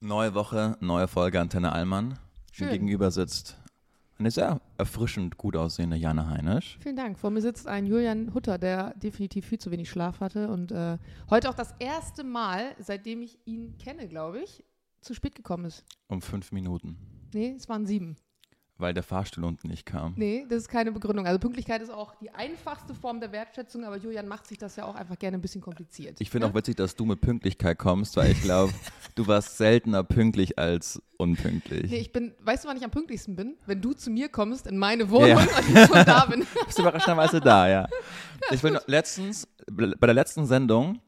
Neue Woche, neue Folge Antenne Allmann. Schön. Gegenüber sitzt eine sehr erfrischend gut aussehende Jana Heinisch. Vielen Dank. Vor mir sitzt ein Julian Hutter, der definitiv viel zu wenig Schlaf hatte und äh, heute auch das erste Mal, seitdem ich ihn kenne, glaube ich, zu spät gekommen ist. Um fünf Minuten. Nee, es waren sieben. Weil der Fahrstuhl unten nicht kam. Nee, das ist keine Begründung. Also Pünktlichkeit ist auch die einfachste Form der Wertschätzung, aber Julian macht sich das ja auch einfach gerne ein bisschen kompliziert. Ich finde ne? auch witzig, dass du mit Pünktlichkeit kommst, weil ich glaube, du warst seltener pünktlich als unpünktlich. Nee, ich bin, weißt du, wann ich am pünktlichsten bin? Wenn du zu mir kommst in meine Wohnung Ja. und ich schon da bin. bist überraschenderweise da, ja. Ich will nur, letztens, bei der letzten Sendung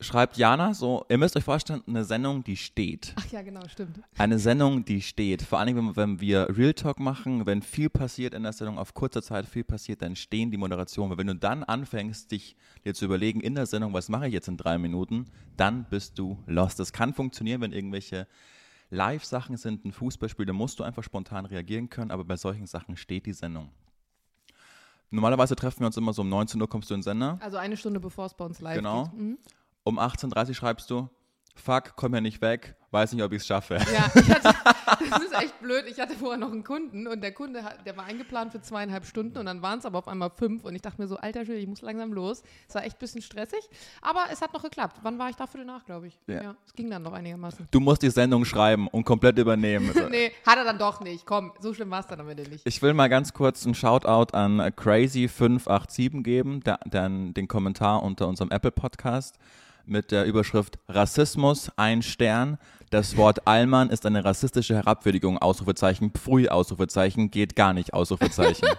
schreibt Jana so, ihr müsst euch vorstellen, eine Sendung, die steht. Ach ja, genau, stimmt. Eine Sendung, die steht. Vor allem, wenn, wenn wir Real Talk machen, wenn viel passiert in der Sendung, auf kurzer Zeit viel passiert, dann stehen die Moderationen. Weil wenn du dann anfängst, dich dir zu überlegen in der Sendung, was mache ich jetzt in drei Minuten, dann bist du lost. Das kann funktionieren, wenn irgendwelche Live-Sachen sind, ein Fußballspiel, da musst du einfach spontan reagieren können, aber bei solchen Sachen steht die Sendung. Normalerweise treffen wir uns immer so um 19 Uhr, kommst du in den Sender. Also eine Stunde bevor es bei uns live Genau. geht. Mhm. Um 18.30 Uhr schreibst du, fuck, komm ja nicht weg, weiß nicht, ob ich es schaffe. Ja, ich hatte, das ist echt blöd. Ich hatte vorher noch einen Kunden und der Kunde, der war eingeplant für zweieinhalb Stunden und dann waren es aber auf einmal fünf und ich dachte mir so, alter Schwede, ich muss langsam los. Es war echt ein bisschen stressig, aber es hat noch geklappt. Wann war ich da für nach, glaube ich? Ja. es ging dann noch einigermaßen. Du musst die Sendung schreiben und komplett übernehmen. nee, hat er dann doch nicht. Komm, so schlimm war es dann am Ende nicht. Ich will mal ganz kurz einen Shoutout an Crazy587 geben, der, der den Kommentar unter unserem Apple-Podcast mit der Überschrift Rassismus, ein Stern. Das Wort Allmann ist eine rassistische Herabwürdigung, Ausrufezeichen, Pfui, Ausrufezeichen, geht gar nicht, Ausrufezeichen.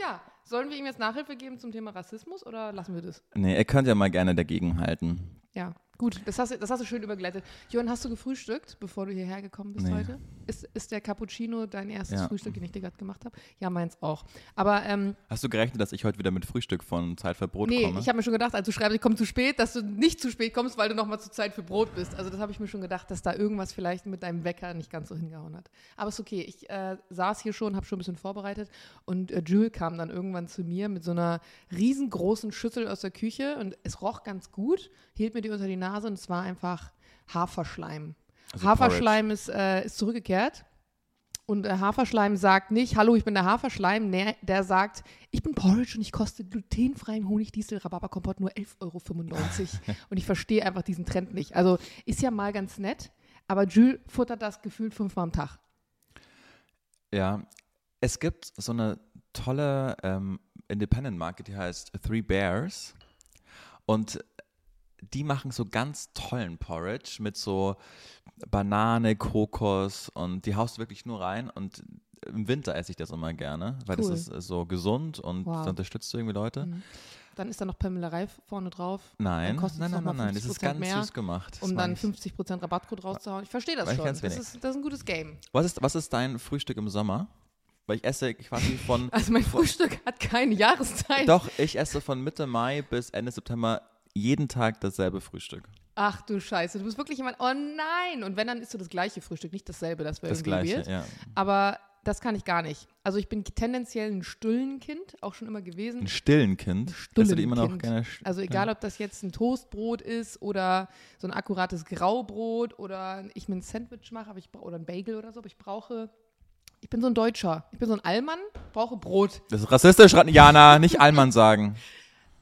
Ja, sollen wir ihm jetzt Nachhilfe geben zum Thema Rassismus oder lassen wir das? nee, ihr könnt ja mal gerne dagegenhalten. Ja, gut, das hast, du, das hast du schön übergleitet. Johann, hast du gefrühstückt, bevor du hierher gekommen bist Nee. heute? Ist, ist der Cappuccino dein erstes Ja. Frühstück, den ich dir gerade gemacht habe? Ja, meins auch. Aber ähm, Hast du gerechnet, dass ich heute wieder mit Frühstück von Zeit für Brot nee, komme? ich habe mir schon gedacht, als du schreibst, ich komme zu spät, dass du nicht zu spät kommst, weil du nochmal zur Zeit für Brot bist. Also das habe ich mir schon gedacht, dass da irgendwas vielleicht mit deinem Wecker nicht ganz so hingehauen hat. Aber ist okay. Ich äh, saß hier schon, habe schon ein bisschen vorbereitet und äh, Jules kam dann irgendwann zu mir mit so einer riesengroßen Schüssel aus der Küche und es roch ganz gut, hielt mir die unter die Nase und es war einfach Haferschleim. Also Haferschleim ist, äh, ist zurückgekehrt. Und äh, Haferschleim sagt nicht, hallo, ich bin der Haferschleim. Nee, der sagt, ich bin Porridge und ich koste glutenfreien Honigdiesel Rhabarberkompott nur 11,95 Euro. und ich verstehe einfach diesen Trend nicht. Also ist ja mal ganz nett, aber Jules futtert das gefühlt fünfmal am Tag. Ja, es gibt so eine tolle ähm, Independent-Marke, die heißt Three Bears. Und die machen so ganz tollen Porridge mit so Banane, Kokos und die haust du wirklich nur rein. Und im Winter esse ich das immer gerne, weil Cool. das ist äh, so gesund und Wow. unterstützt du irgendwie Leute. Mhm. Dann ist da noch Pamela Reif vorne drauf, Nein, nein, nein, nein, nein, das ist 50% ganz mehr, süß gemacht. Das um dann ich. 50% Rabattcode rauszuhauen. Ich verstehe das schon. ganz Das ist, das ist ein gutes Game. Was ist, was ist dein Frühstück im Sommer? Weil ich esse quasi von Also mein Frühstück hat keine Jahreszeit. Doch, ich esse von Mitte Mai bis Ende September jeden Tag dasselbe Frühstück. Ach du Scheiße, du bist wirklich jemand. Oh nein! Und wenn, dann isst du das gleiche Frühstück, nicht dasselbe, das wäre Das irgendwie gleiche, ja. Aber das kann ich gar nicht. Also ich bin tendenziell ein Stullenkind, auch schon immer gewesen. Ein stillen Kind. Isst du immer noch gerne? Also egal, ob das jetzt ein Toastbrot ist oder so ein akkurates Graubrot oder ich mir ein Sandwich mache, aber ich oder ein Bagel oder so, aber ich brauche, ich bin so ein Deutscher. Ich bin so ein Allmann, brauche Brot. Das ist rassistisch, Jana, nicht Allmann sagen.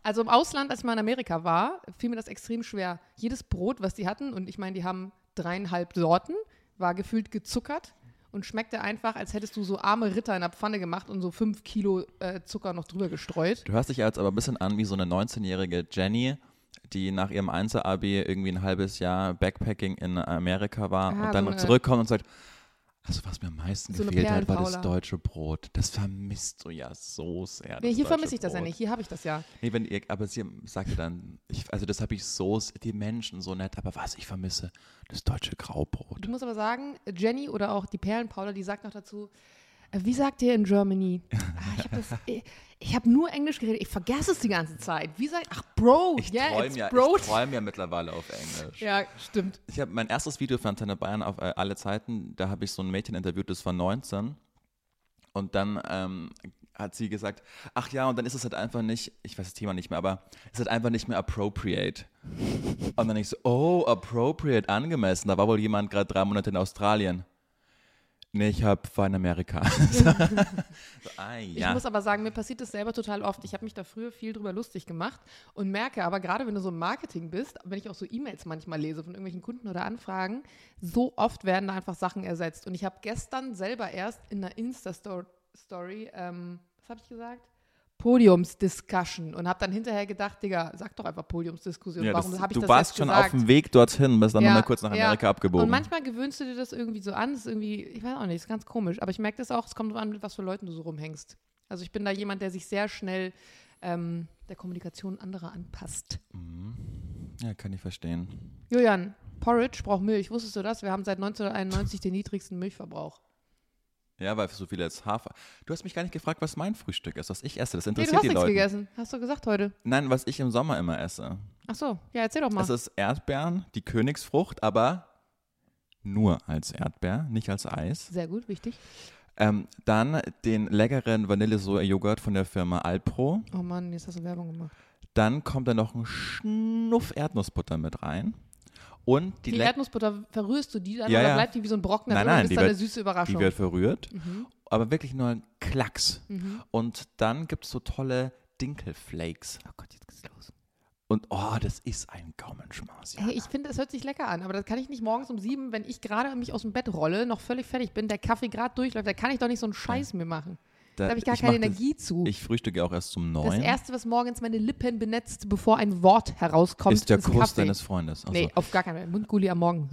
Also im Ausland, als ich mal in Amerika war, fiel mir das extrem schwer. Jedes Brot, was die hatten, und ich meine, die haben dreieinhalb Sorten, war gefühlt gezuckert und schmeckte einfach, als hättest du so arme Ritter in der Pfanne gemacht und so fünf Kilo äh, Zucker noch drüber gestreut. Du hörst dich jetzt aber ein bisschen an wie so eine 19-jährige Jenny, die nach ihrem Einzel-Abi irgendwie ein halbes Jahr Backpacking in Amerika war Ah, und dann so zurückkommt und sagt, also was mir am meisten So gefehlt hat, war das deutsche Brot. Das vermisst du ja so sehr. Nee, hier vermisse ich das ja nicht. Hier habe ich das ja. Nee, wenn ihr, aber sie sagt ja dann, ich, also das habe ich so, die Menschen so nett, aber was ich vermisse, das deutsche Graubrot. Du musst aber sagen, Jenny oder auch die Perlenpaula, die sagt noch dazu, wie sagt ihr in Germany? Ah, ich habe ich, ich hab nur Englisch geredet, ich vergesse es die ganze Zeit. Wie sagt, ach Bro, Ich yeah, träume ja, ich träum ja mittlerweile auf Englisch. Ja, stimmt. Ich habe mein erstes Video für Antenne Bayern auf äh, alle Zeiten, da habe ich so ein Mädchen interviewt, das war 19. Und dann ähm, hat sie gesagt, ach ja, und dann ist es halt einfach nicht, ich weiß das Thema nicht mehr, aber es ist halt einfach nicht mehr appropriate. Und dann ich so, oh, appropriate, angemessen. Da war wohl jemand gerade drei Monate in Australien. Nee, ich habe war in Amerika. so, ah, ja. Ich muss aber sagen, mir passiert das selber total oft. Ich habe mich da früher viel drüber lustig gemacht und merke aber gerade, wenn du so im Marketing bist, wenn ich auch so E-Mails manchmal lese von irgendwelchen Kunden oder Anfragen, so oft werden da einfach Sachen ersetzt. Und ich habe gestern selber erst in einer Insta-Story, ähm, was habe ich gesagt? Podiumsdiscussion und habe dann hinterher gedacht, Digga, sag doch einfach Podiumsdiskussion. Ja, Warum habe ich du das warst jetzt schon gesagt? auf dem Weg dorthin, bist dann Ja, nochmal kurz nach ja. Amerika abgebogen. Und manchmal gewöhnst du dir das irgendwie so an, das ist irgendwie, ich weiß auch nicht, ist ganz komisch. Aber ich merke das auch, es kommt drauf an, mit was für Leuten du so rumhängst. Also ich bin da jemand, der sich sehr schnell ähm, der Kommunikation anderer anpasst. Mhm. ja, kann ich verstehen. Julian, Porridge braucht Milch. Wusstest du das? Wir haben seit 1991 den niedrigsten Milchverbrauch. Ja, weil so viele als Hafer. Du hast mich gar nicht gefragt, was mein Frühstück ist, was ich esse. Das Nee, interessiert du hast die nichts Leute. gegessen. Hast du gesagt heute. Nein, was ich im Sommer immer esse. Ach so, ja, erzähl doch mal. Es ist Erdbeeren, die Königsfrucht, aber nur als Erdbeer, nicht als Eis. Sehr gut, wichtig. Ähm, dann den leckeren Vanillesoja-Joghurt von der Firma Alpro. Oh Mann, jetzt hast du Werbung gemacht. Dann kommt da noch ein Schnuff Erdnussbutter mit rein. Und die, Die, Erdnussbutter, verrührst du die dann Ja, oder ja. bleibt die wie so ein Brocken Nein, nein, und ist dann eine süße Überraschung? die wird verrührt, mhm. aber wirklich nur ein Klacks. Mhm. Und dann gibt es so tolle Dinkelflakes. Oh Gott, jetzt geht's los. Und oh, das ist ein Gaumenschmaus. Ja. Hey, ich finde, es hört sich lecker an, aber das kann ich nicht morgens um sieben, wenn ich gerade mich aus dem Bett rolle, noch völlig fertig bin, der Kaffee gerade durchläuft, da kann ich doch nicht so einen Scheiß mir machen. Da habe ich gar keine mach Energie zu. Das, ich frühstücke auch erst um das neun. Erste, was morgens meine Lippen benetzt, bevor ein Wort herauskommt, ist der Kuss Kaffee. deines Freundes. Also. Nee, auf gar keinen Fall. Mundgulli am Morgen.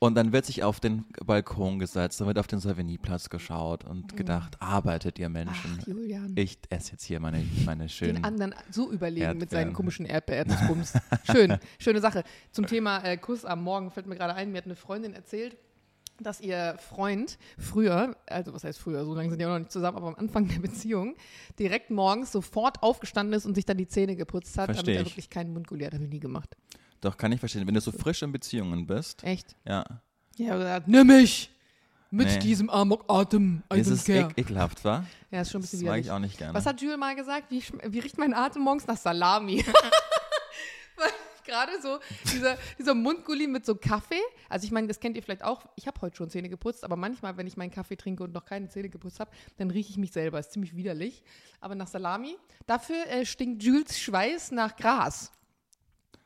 Und dann wird sich auf den Balkon gesetzt, dann wird auf den Savigny-Platz geschaut Mhm. und gedacht, arbeitet ihr Menschen. Ach, Julian. Ich esse jetzt hier meine, meine den schönen. anderen so überlegen mit seinen Erdbeeren. komischen Erdbeererdnussbums. Schön, schöne Sache. Zum Thema äh, Kuss am Morgen fällt mir gerade ein, mir hat eine Freundin erzählt, dass ihr Freund früher, also was heißt früher, so lange sind die auch noch nicht zusammen, aber am Anfang der Beziehung, direkt morgens sofort aufgestanden ist und sich dann die Zähne geputzt hat, Versteh damit er ich. wirklich keinen Mundgulli hat. Habe ich nie gemacht. Doch, kann ich verstehen. Wenn du so frisch in Beziehungen bist, Echt? ja. Ja, er hat gesagt, nimm mich mit Nee. diesem Amokatem. I Ist ek ekelhaft, wa? Ja, ist schon ein Das bisschen mag widerlich. ich auch nicht gerne. Was hat Jules mal gesagt? Wie, wie riecht mein Atem morgens nach Salami? Gerade so dieser, dieser Mundgulli mit so Kaffee. Also ich meine, das kennt ihr vielleicht auch. Ich habe heute schon Zähne geputzt, aber manchmal, wenn ich meinen Kaffee trinke und noch keine Zähne geputzt habe, dann rieche ich mich selber. Ist ziemlich widerlich. Aber nach Salami. Dafür äh, stinkt Jules Schweiß nach Gras.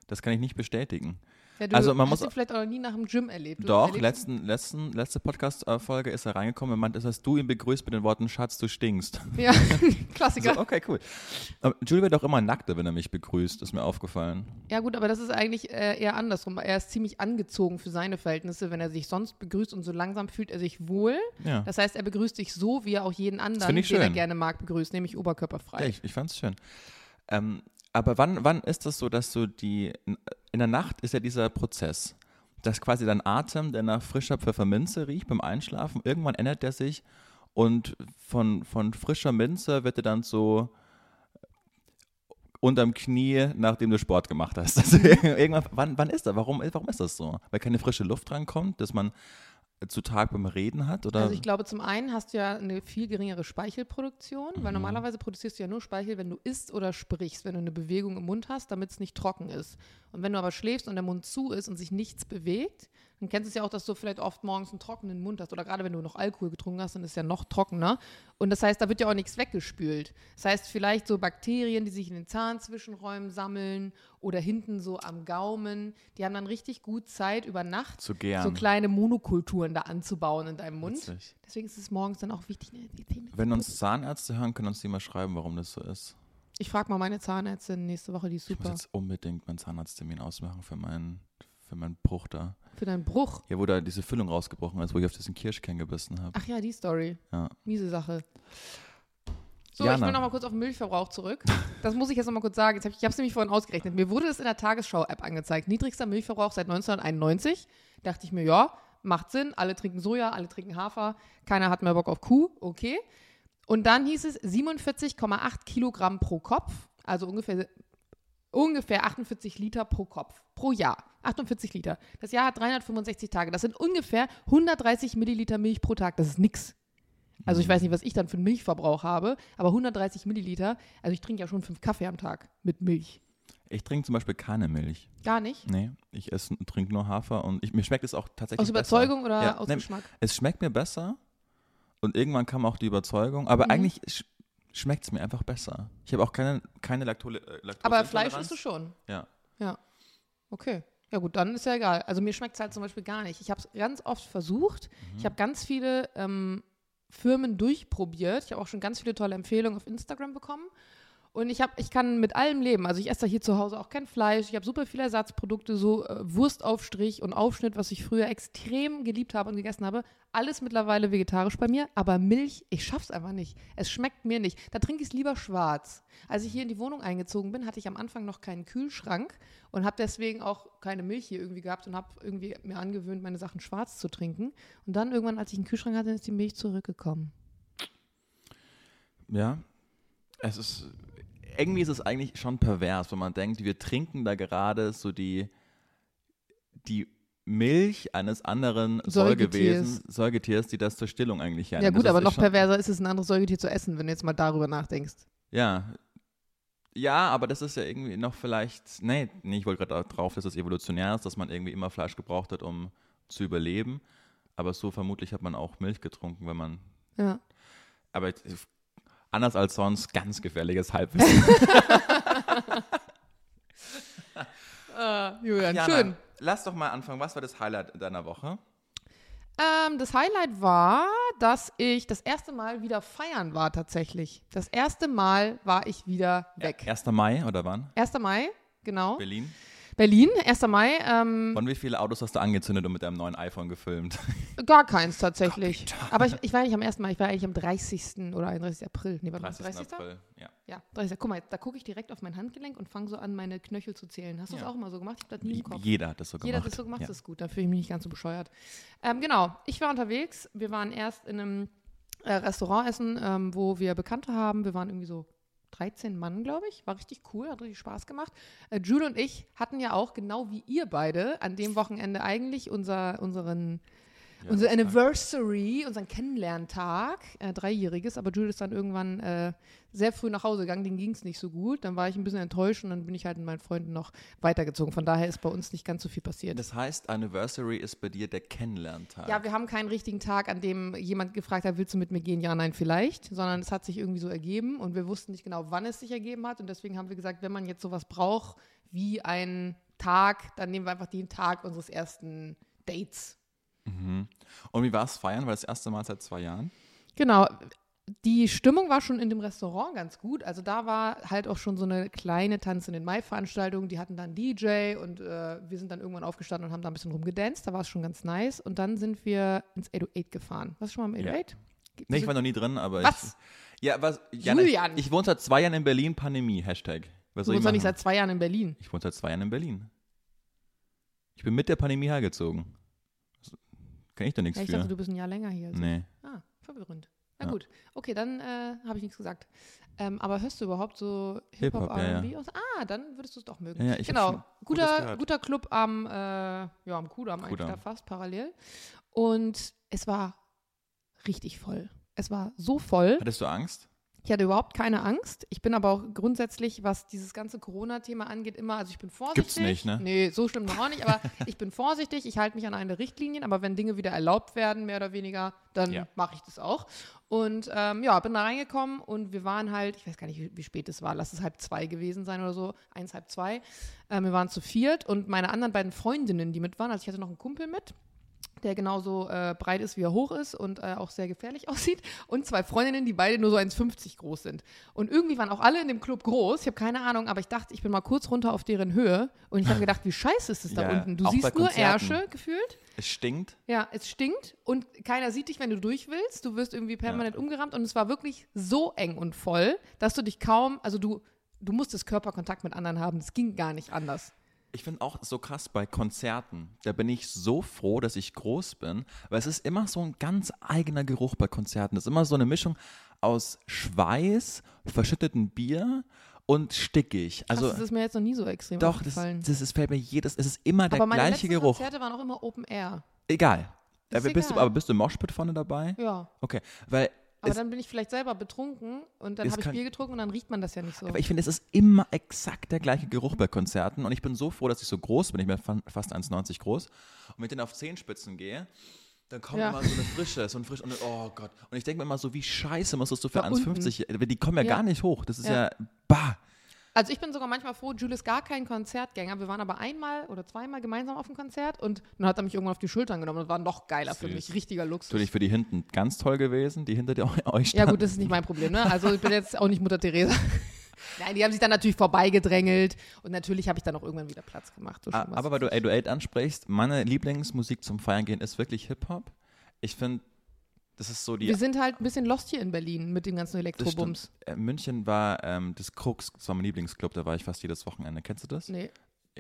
Das kann ich nicht bestätigen. Ja, du Also man hast muss- vielleicht auch noch nie nach dem Gym erlebt. Doch, letzten, letzten, letzte Podcast-Folge ist er reingekommen und meinte, dass du ihn begrüßt mit den Worten, Schatz, du stinkst. Ja, Klassiker. So, okay, cool. Aber Jules wird auch immer nackter, wenn er mich begrüßt, ist mir aufgefallen. Ja gut, aber das ist eigentlich äh, eher andersrum. Er ist ziemlich angezogen für seine Verhältnisse, wenn er sich sonst begrüßt und so langsam fühlt er sich wohl. Ja. Das heißt, er begrüßt dich so, wie er auch jeden anderen, den er schön. gerne mag, begrüßt, nämlich oberkörperfrei. Ja, ich, ich fand's schön. Ähm, aber wann, wann ist das so, dass du die, in der Nacht ist ja dieser Prozess, dass quasi dein Atem, der nach frischer Pfefferminze riecht beim Einschlafen, irgendwann ändert der sich und von, von frischer Minze wird er dann so unterm Knie, nachdem du Sport gemacht hast. Also irgendwann, wann, wann ist das? Warum, warum ist das so? Weil keine frische Luft rankommt, dass man zu Tag beim Reden hat? Oder? Also ich glaube, zum einen hast du ja eine viel geringere Speichelproduktion, Mhm. weil normalerweise produzierst du ja nur Speichel, wenn du isst oder sprichst, wenn du eine Bewegung im Mund hast, damit es nicht trocken ist. Und wenn du aber schläfst und der Mund zu ist und sich nichts bewegt, dann kennst du es ja auch, dass du vielleicht oft morgens einen trockenen Mund hast oder gerade wenn du noch Alkohol getrunken hast, dann ist es ja noch trockener. Und das heißt, da wird ja auch nichts weggespült. Das heißt, vielleicht so Bakterien, die sich in den Zahnzwischenräumen sammeln oder hinten so am Gaumen, die haben dann richtig gut Zeit über Nacht zu gern. so kleine Monokulturen da anzubauen in deinem Mund. Witzig. Deswegen ist es morgens dann auch wichtig, ne, Wenn uns. Zahnärzte hören, können uns die mal schreiben, warum das so ist. Ich frage mal meine Zahnärztin nächste Woche, die ist Ich muss super. jetzt unbedingt meinen Zahnarzttermin ausmachen für meinen, für meinen Bruch da. Für deinen Bruch. Ja, wo da diese Füllung rausgebrochen ist, wo ich auf diesen Kirschkern gebissen habe. Ach ja, die Story. Ja. Miese Sache. So, Jana. ich will noch mal kurz auf den Milchverbrauch zurück. Das muss ich jetzt noch mal kurz sagen. Jetzt hab ich ich habe es nämlich vorhin ausgerechnet. Mir wurde das in der Tagesschau-App angezeigt. Niedrigster Milchverbrauch seit 1991. Dachte ich mir, ja, macht Sinn. Alle trinken Soja, alle trinken Hafer. Keiner hat mehr Bock auf Kuh. Okay. Und dann hieß es 47,8 Kilogramm pro Kopf. Also ungefähr, ungefähr 48 Liter pro Kopf. Pro Jahr. 48 Liter. Das Jahr hat 365 Tage. Das sind ungefähr 130 Milliliter Milch pro Tag. Das ist nix. Also ich weiß nicht, was ich dann für einen Milchverbrauch habe, aber 130 Milliliter, also ich trinke ja schon fünf Kaffee am Tag mit Milch. Ich trinke zum Beispiel keine Milch. Gar nicht? Nee, ich esse, trinke nur Hafer und ich, mir schmeckt es auch tatsächlich Aus Überzeugung besser. oder Ja, aus nee, Geschmack? Es schmeckt mir besser und irgendwann kam auch die Überzeugung, aber Mhm. eigentlich schmeckt es mir einfach besser. Ich habe auch keine, keine Laktole, äh, Laktose Aber Fleisch isst du schon. Ja. Okay. Ja gut, dann ist ja egal. Also mir schmeckt es halt zum Beispiel gar nicht. Ich habe es ganz oft versucht. Mhm. Ich habe ganz viele ähm, Firmen durchprobiert. Ich habe auch schon ganz viele tolle Empfehlungen auf Instagram bekommen. Und ich, hab, ich kann mit allem leben. Also ich esse da hier zu Hause auch kein Fleisch. Ich habe super viele Ersatzprodukte, so äh, Wurstaufstrich und Aufschnitt, was ich früher extrem geliebt habe und gegessen habe. Alles mittlerweile vegetarisch bei mir. Aber Milch, ich schaff's einfach nicht. Es schmeckt mir nicht. Da trinke ich es lieber schwarz. Als ich hier in die Wohnung eingezogen bin, hatte ich am Anfang noch keinen Kühlschrank und habe deswegen auch keine Milch hier irgendwie gehabt und habe irgendwie mir angewöhnt, meine Sachen schwarz zu trinken. Und dann irgendwann, als ich einen Kühlschrank hatte, ist die Milch zurückgekommen. Ja. Es ist, irgendwie ist es eigentlich schon pervers, wenn man denkt, wir trinken da gerade so die, die Milch eines anderen Säugetiers. Säugetiers, die das zur Stillung eigentlich Ja, hernehmen. gut, Das aber noch perverser ist es, ein anderes Säugetier zu essen, wenn du jetzt mal darüber nachdenkst. Ja. Ja, aber das ist ja irgendwie noch vielleicht, nee, nee ich wollte gerade drauf, dass es evolutionär ist, dass man irgendwie immer Fleisch gebraucht hat, um zu überleben. Aber so vermutlich hat man auch Milch getrunken, wenn man, Ja. aber anders als sonst, ganz gefährliches Halbwissen. Äh, Julian, Jana, schön. Lass doch mal anfangen. Was war das Highlight deiner Woche? Ähm, das Highlight war, dass ich das erste Mal wieder feiern war tatsächlich. Das erste Mal war ich wieder weg. 1. Mai oder wann? 1. Mai, genau. Berlin? Berlin, 1. Mai. Ähm, Von wie viele Autos hast du angezündet und mit deinem neuen iPhone gefilmt? gar keins tatsächlich. Aber ich, ich war nicht am 1. Mai, ich war eigentlich am 30. oder 31. April. Nee, warte mal, 30. April. Ja. Ja, 30. Guck mal, da gucke ich direkt auf mein Handgelenk und fange so an, meine Knöchel zu zählen. Hast du das Ja. auch immer so gemacht? Ich habe das nie im Kopf. Jeder hat das so gemacht. Jeder hat das so gemacht, Ja. das ist gut, da fühle ich mich nicht ganz so bescheuert. Ähm, genau, ich war unterwegs. Wir waren erst in einem äh, Restaurant essen, ähm, wo wir Bekannte haben. Wir waren irgendwie so 13 Mann, glaube ich. War richtig cool, hat richtig Spaß gemacht. Äh, Jude und ich hatten ja auch, genau wie ihr beide, an dem Wochenende eigentlich unser, unseren Ja, unser Anniversary, unseren Kennenlerntag, äh, dreijähriges, aber Jude ist dann irgendwann äh, sehr früh nach Hause gegangen, denen ging es nicht so gut. Dann war ich ein bisschen enttäuscht und dann bin ich halt mit meinen Freunden noch weitergezogen. Von daher ist bei uns nicht ganz so viel passiert. Das heißt, Anniversary ist bei dir der Kennenlerntag. Ja, wir haben keinen richtigen Tag, an dem jemand gefragt hat, willst du mit mir gehen? Ja, nein, vielleicht. Sondern es hat sich irgendwie so ergeben und wir wussten nicht genau, wann es sich ergeben hat. Und deswegen haben wir gesagt, wenn man jetzt sowas braucht wie einen Tag, dann nehmen wir einfach den Tag unseres ersten Dates. Mhm. Und wie war es feiern? War das erste Mal seit zwei Jahren? Genau. Die Stimmung war schon in dem Restaurant ganz gut. Also da war halt auch schon so eine kleine Tanz in den Mai-Veranstaltung. Die hatten dann DJ und äh, wir sind dann irgendwann aufgestanden und haben da ein bisschen rumgedanced. Da war es schon ganz nice. Und dann sind wir ins 808 gefahren. Warst du schon mal im Ja. 808? Nee, ich war noch nie drin, aber Was? ich. Ja, was? Jana, Julian! Ich, ich wohne seit zwei Jahren in Berlin, Pandemie, Hashtag. Was Du wohnst doch nicht seit zwei Jahren in Berlin. Ich wohne seit zwei Jahren in Berlin. Ich bin mit der Pandemie hergezogen. Kann ich da nichts Ja, ich für. dachte, du bist ein Jahr länger hier. Also. nee. Ah, verwirrend. Na Ja. gut. Okay, dann äh, habe ich nichts gesagt. Ähm, aber hörst du überhaupt so Hip-Hop, ja, R&B? aus? Ah, dann würdest du es doch mögen. Ja, ja, ich genau. Guter, guter Club am, äh, ja, am Kudamm eigentlich Kudamm. da fast parallel. Und es war richtig voll. Es war so voll. Hattest du Angst? Ich hatte überhaupt keine Angst. Ich bin aber auch grundsätzlich, was dieses ganze Corona-Thema angeht, immer, also ich bin vorsichtig. Gibt's nicht, ne? Nee, so schlimm noch auch nicht, aber ich bin vorsichtig, ich halte mich an eine Richtlinien, aber wenn Dinge wieder erlaubt werden, mehr oder weniger, dann Ja. mache ich das auch. Und ähm, ja, bin da reingekommen und wir waren halt, ich weiß gar nicht, wie, wie spät es war, lass es halb zwei gewesen sein oder so, eins, halb zwei. Ähm, wir waren zu viert und meine anderen beiden Freundinnen, die mit waren, also ich hatte noch einen Kumpel mit, der genauso äh, breit ist, wie er hoch ist und äh, auch sehr gefährlich aussieht. Und zwei Freundinnen, die beide nur so 1,50 groß sind. Und irgendwie waren auch alle in dem Club groß. Ich habe keine Ahnung, aber ich dachte, ich bin mal kurz runter auf deren Höhe. Und ich habe gedacht, wie scheiße ist es da Ja, unten? Du siehst nur. Ärsche gefühlt. Es stinkt. Ja, es stinkt und keiner sieht dich, wenn du durch willst. Du wirst irgendwie permanent umgerammt und es war wirklich so eng und voll, dass du dich kaum, also du, du musstest Körperkontakt mit anderen haben. Das ging gar nicht anders. Ich finde auch so krass bei Konzerten. Da bin ich so froh, dass ich groß bin, weil es ist immer so ein ganz eigener Geruch bei Konzerten. Es ist immer so eine Mischung aus Schweiß, verschüttetem Bier und stickig. Also, Also das ist mir jetzt noch nie so extrem doch, das, das ist, fällt mir jedes, es ist immer der Aber meine gleiche letzten Geruch. Konzerte waren auch immer Open Air. Egal. Ist Aber bist, du, egal. aber bist du im Moshpit vorne dabei? Ja. Okay, weil Aber dann bin ich vielleicht selber betrunken und dann habe ich Bier getrunken und dann riecht man das ja nicht so. Aber ich finde, es ist immer exakt der gleiche Geruch bei Konzerten und ich bin so froh, dass ich so groß bin. Ich bin fa- fast 1,90 groß. Und wenn ich dann auf Zehenspitzen gehe, dann kommt Ja. immer so eine Frische, so ein frisch und oh Gott. Und ich denke mir immer so, wie scheiße musstest du für Da unten. 1,50, die kommen ja, Ja. gar nicht hoch. Das ist ja, Ja. bah. Also ich bin sogar manchmal froh, Julius ist gar kein Konzertgänger. Wir waren aber einmal oder zweimal gemeinsam auf dem Konzert und dann hat er mich irgendwann auf die Schultern genommen. Das war noch geiler für Süß. mich. Richtiger Luxus. Natürlich für die hinten ganz toll gewesen, die hinter dir- euch Ja standen. gut, das ist nicht mein Problem. Ne? Also ich bin jetzt auch nicht Mutter Teresa. Nein, die haben sich dann natürlich vorbeigedrängelt und natürlich habe ich dann auch irgendwann wieder Platz gemacht. So Ah, Aber weil du 808 ansprichst, meine Lieblingsmusik zum Feiern gehen ist wirklich Hip-Hop. Ich finde, das ist so die Wir sind halt ein bisschen lost hier in Berlin mit dem ganzen Elektrobums. Äh, München war ähm, das Krux, das war mein Lieblingsclub, da war ich fast jedes Wochenende. Kennst du das? Nee.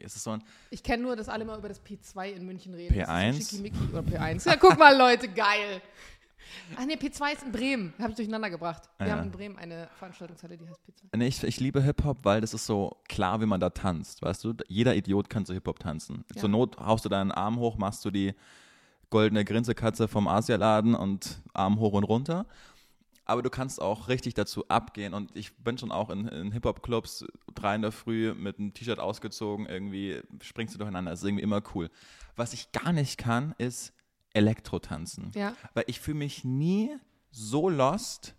Es ist so ein, Ich kenne nur, dass alle mal über das P2 in München reden. Das P1? ist so oder P1. Ja, guck mal, Leute, geil. Ach nee, P2 ist in Bremen. Habe ich durcheinander gebracht. Wir Ja. haben in Bremen eine Veranstaltungshalle, die heißt P2. nee, ich, ich liebe Hip-Hop, weil das ist so klar, wie man da tanzt, weißt du? Jeder Idiot kann zu Hip-Hop tanzen. Ja. Zur Not haust du deinen Arm hoch, machst du die goldene Grinsekatze vom Asialaden und Arm hoch und runter. Aber du kannst auch richtig dazu abgehen und ich bin schon auch in, in Hip-Hop-Clubs drei in der Früh mit einem T-Shirt ausgezogen, irgendwie springst du durcheinander, das ist irgendwie immer cool. Was ich gar nicht kann, ist Elektro-Tanzen. Ja, Weil ich fühle mich nie so lost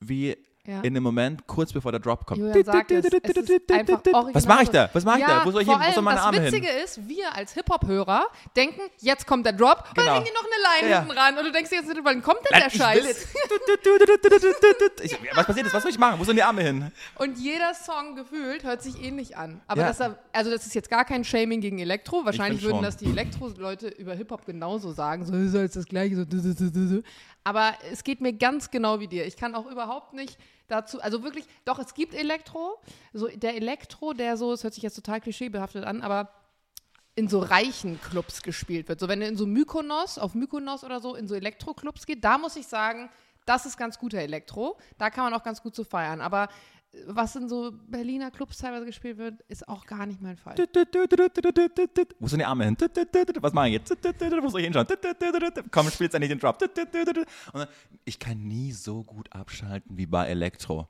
wie ja. in dem Moment kurz bevor der Drop kommt. Julian sagt es, es ist einfach original Was mache ich da? Was mache ich ja, da? Wo soll ich vor hin? Wo allem, soll meine das Arme Witzige hin? ist, wir als Hip-Hop-Hörer denken, jetzt kommt der Drop, und Genau. dann hängen die noch eine Line Ja. hinten ran und du denkst jetzt, wann kommt denn der Ich Scheiß? Ich, was passiert ist? Was soll ich machen? Wo sind die Arme hin? Und jeder Song gefühlt hört sich ähnlich an. Aber das, also das ist jetzt gar kein Shaming gegen Elektro. Wahrscheinlich würden schon. das die Elektro-Leute über Hip-Hop genauso sagen. So ist das Gleiche. So. Aber es geht mir ganz genau wie dir. Ich kann auch überhaupt nicht dazu, also wirklich, doch, es gibt Elektro. So der Elektro, der so, es hört sich jetzt total klischeebehaftet an, aber in so reichen Clubs gespielt wird. So wenn du in so Mykonos, auf Mykonos oder so, in so Elektro-Clubs geht, da muss ich sagen, das ist ganz guter Elektro. Da kann man auch ganz gut so feiern. Aber was in so Berliner Clubs teilweise gespielt wird, ist auch gar nicht mein Fall. Wo sind die Arme hin? Was mache ich jetzt? Wo soll ich hinschauen? Komm, spielst endlich den Drop. Dann, ich kann nie so gut abschalten wie bei Elektro.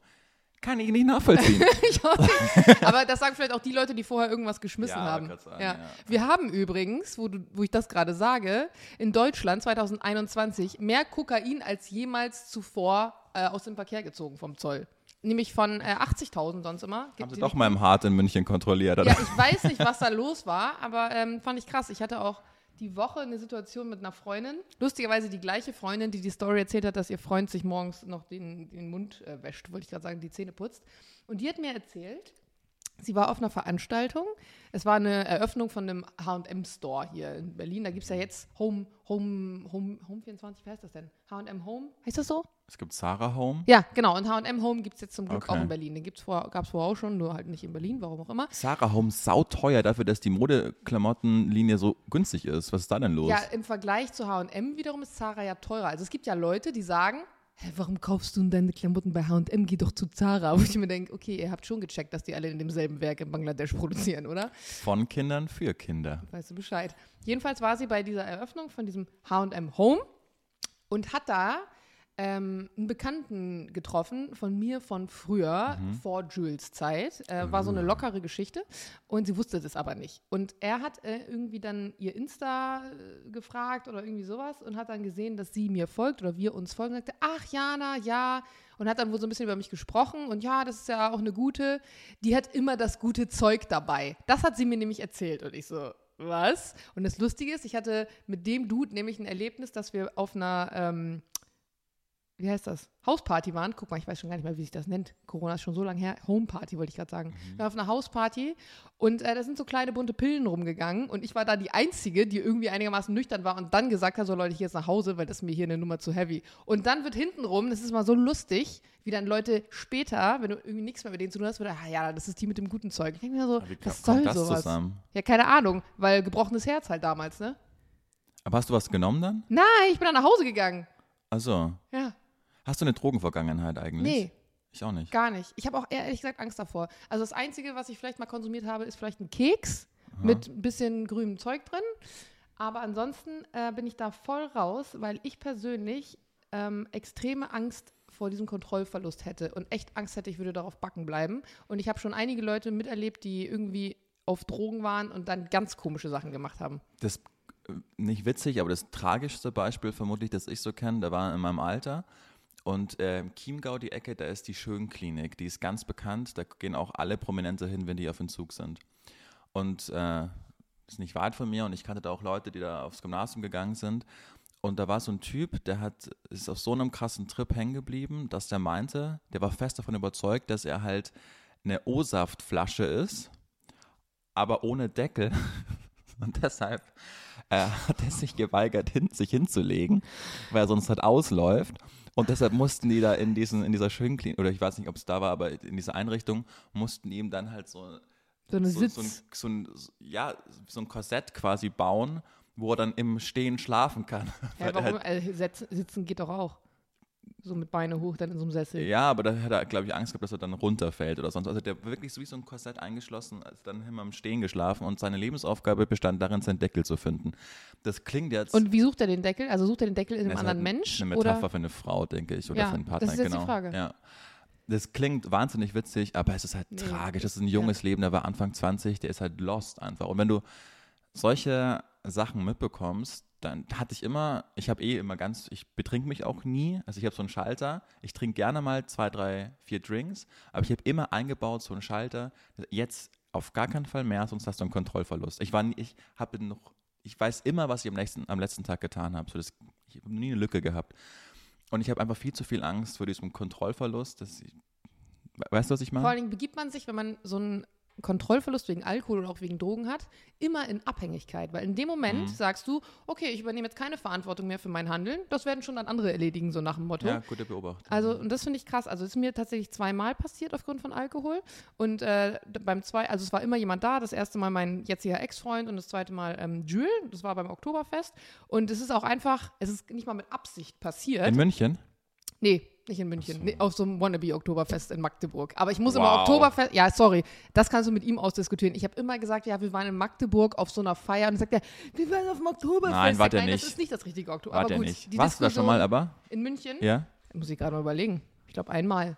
Kann ich nicht nachvollziehen. Ich nicht. Aber das sagen vielleicht auch die Leute, die vorher irgendwas geschmissen Ja, haben. sein, ja. ja. Wir haben übrigens, wo, du, wo ich das gerade sage, in Deutschland 2021 mehr Kokain als jemals zuvor äh, aus dem Verkehr gezogen vom Zoll. Nämlich von äh, 80.000 sonst immer. Haben sie doch mal im Hart in München kontrolliert. Oder? Ja, ich weiß nicht, was da los war, aber ähm, fand ich krass. Ich hatte auch die Woche eine Situation mit einer Freundin. Lustigerweise die gleiche Freundin, die die Story erzählt hat, dass ihr Freund sich morgens noch den, den Mund äh, wäscht, wollte ich gerade sagen, die Zähne putzt. Und die hat mir erzählt, sie war auf einer Veranstaltung. Es war eine Eröffnung von einem H&M-Store hier in Berlin. Da gibt es ja jetzt Home, Home, Home, Home 24, wie heißt das denn? H&M Home, heißt das so? Es gibt Sarah Home. Ja, genau. Und H&M Home gibt es jetzt zum Glück Okay. auch in Berlin. Den gibt's vor, gab es vorher auch schon, nur halt nicht in Berlin, warum auch immer. Sarah Home sauteuer dafür, dass die Modeklamottenlinie so günstig ist. Was ist da denn los? Ja, im Vergleich zu H&M wiederum ist Zara ja teurer. Also es gibt ja Leute, die sagen, Hä, warum kaufst du denn deine Klamotten bei H&M? Geh doch zu Zara. Wo ich mir denke, okay, ihr habt schon gecheckt, dass die alle in demselben Werk in Bangladesch produzieren, oder? Von Kindern für Kinder. Weißt du Bescheid. Jedenfalls war sie bei dieser Eröffnung von diesem H&M Home und hat da ähm, einen Bekannten getroffen von mir von früher, vor Jules Zeit. Äh, war so eine lockere Geschichte und sie wusste das aber nicht. Und er hat äh, irgendwie dann ihr Insta äh, gefragt oder irgendwie sowas und hat dann gesehen, dass sie mir folgt oder wir uns folgen und sagte, ach Jana, ja. Und hat dann wohl so ein bisschen über mich gesprochen und ja, das ist ja auch eine gute, die hat immer das gute Zeug dabei. Das hat sie mir nämlich erzählt und ich so, was? Und das Lustige ist, ich hatte mit dem Dude nämlich ein Erlebnis, dass wir auf einer, ähm, wie heißt das? Hausparty waren. Guck mal, ich weiß schon gar nicht mehr, wie sich das nennt. Corona ist schon so lange her. Homeparty wollte ich gerade sagen. Wir waren auf einer Hausparty und äh, da sind so kleine bunte Pillen rumgegangen und ich war da die Einzige, die irgendwie einigermaßen nüchtern war und dann gesagt hat, so Leute, ich gehe jetzt nach Hause, weil das ist mir hier eine Nummer zu heavy. Und dann wird hintenrum, das ist mal so lustig, wie dann Leute später, wenn du irgendwie nichts mehr mit denen zu tun hast, wieder, ah ja, das ist die mit dem guten Zeug. Ich denke mir so, was soll das sowas? zusammen? Ja, keine Ahnung, weil gebrochenes Herz halt damals, ne? Aber hast du was genommen dann? Nein, ich bin dann nach Hause gegangen. Also, Ja. Hast du eine Drogenvergangenheit eigentlich? Nee, Ich auch nicht. gar nicht. Ich habe auch ehrlich gesagt Angst davor. Also das Einzige, was ich vielleicht mal konsumiert habe, ist vielleicht ein Keks mit ein bisschen grünem Zeug drin. Aber ansonsten äh, bin ich da voll raus, weil ich persönlich ähm, extreme Angst vor diesem Kontrollverlust hätte und echt Angst hätte, ich würde darauf backen bleiben. Und ich habe schon einige Leute miterlebt, die irgendwie auf Drogen waren und dann ganz komische Sachen gemacht haben. Das äh, nicht witzig, aber das tragischste Beispiel vermutlich, das ich so kenne, da war in meinem Alter. Und äh, Chiemgau, die Ecke, da ist die Schönklinik. Die ist ganz bekannt. Da gehen auch alle Prominente hin, wenn die auf Entzug sind. Und äh, ist nicht weit von mir und ich kannte da auch Leute, die da aufs Gymnasium gegangen sind. Und da war so ein Typ, der hat, ist auf so einem krassen Trip hängen geblieben, dass der meinte, der war fest davon überzeugt, dass er halt eine O-Saftflasche ist, aber ohne Deckel. Und deshalb äh, hat er sich geweigert, hin, sich hinzulegen, weil er sonst halt ausläuft. Und deshalb mussten die da in, diesen, in dieser Schönklinik, oder ich weiß nicht, ob es da war, aber in dieser Einrichtung, mussten ihm dann halt so, So eine so, Sitz. so, ein, so, ein, ja, so ein Korsett quasi bauen, wo er dann im Stehen schlafen kann. ja, warum? halt- setz- sitzen geht doch auch. So mit Beine hoch, dann in so einem Sessel. Ja, aber da hat er, glaube ich, Angst gehabt, dass er dann runterfällt oder sonst. Also der war wirklich so wie so ein Korsett eingeschlossen, ist dann immer im Stehen geschlafen und seine Lebensaufgabe bestand darin, seinen Deckel zu finden. Das klingt jetzt Und wie sucht er den Deckel? Also sucht er den Deckel in einem Das anderen halt Mensch? Eine Metapher oder? für eine Frau, denke ich, oder Ja, für einen das Partner, ist jetzt die genau. Frage. Ja. Das klingt wahnsinnig witzig, aber es ist halt Nee, tragisch. Das das- ist ein junges Leben, der war Anfang 20, der ist halt lost einfach. Und wenn du solche Sachen mitbekommst, dann hatte ich immer, ich habe eh immer ganz, ich betrink mich auch nie. Also ich habe so einen Schalter, ich trinke gerne mal zwei, drei, vier Drinks, aber ich habe immer eingebaut so einen Schalter, jetzt auf gar keinen Fall mehr, sonst hast du einen Kontrollverlust. Ich war ich habe noch, ich weiß immer, was ich am letzten, am letzten Tag getan habe. So das, ich habe nie eine Lücke gehabt. Und ich habe einfach viel zu viel Angst vor diesem Kontrollverlust. Dass ich, weißt du, was ich Vor meine? allen Dingen begibt man sich, wenn man so einen Kontrollverlust wegen Alkohol oder auch wegen Drogen hat, immer in Abhängigkeit. Weil in dem Moment Mhm. sagst du, okay, ich übernehme jetzt keine Verantwortung mehr für mein Handeln. Das werden schon dann andere erledigen, so nach dem Motto. Ja, gute Beobachtung. Also, und das finde ich krass. Also, es ist mir tatsächlich zweimal passiert aufgrund von Alkohol. Und äh, beim zwei, also es war immer jemand da. Das erste Mal mein jetziger Ex-Freund und das zweite Mal ähm, Jules. Das war beim Oktoberfest. Und es ist auch einfach, es ist nicht mal mit Absicht passiert. in München? Nee, nicht in München. Nee, auf so einem Wannabe-Oktoberfest in Magdeburg. Aber ich muss Wow. immer Oktoberfest. Ja, sorry. Das kannst du mit ihm ausdiskutieren. Ich habe immer gesagt, ja, wir waren in Magdeburg auf so einer Feier und dann sagt er, wir waren auf dem Oktoberfest. Nein, wart ihr Nein, nicht. das ist nicht das richtige Oktober. War Aber der gut, nicht. Warst du da schon mal, aber? in München? Ja? Muss ich gerade mal überlegen. Ich glaube einmal.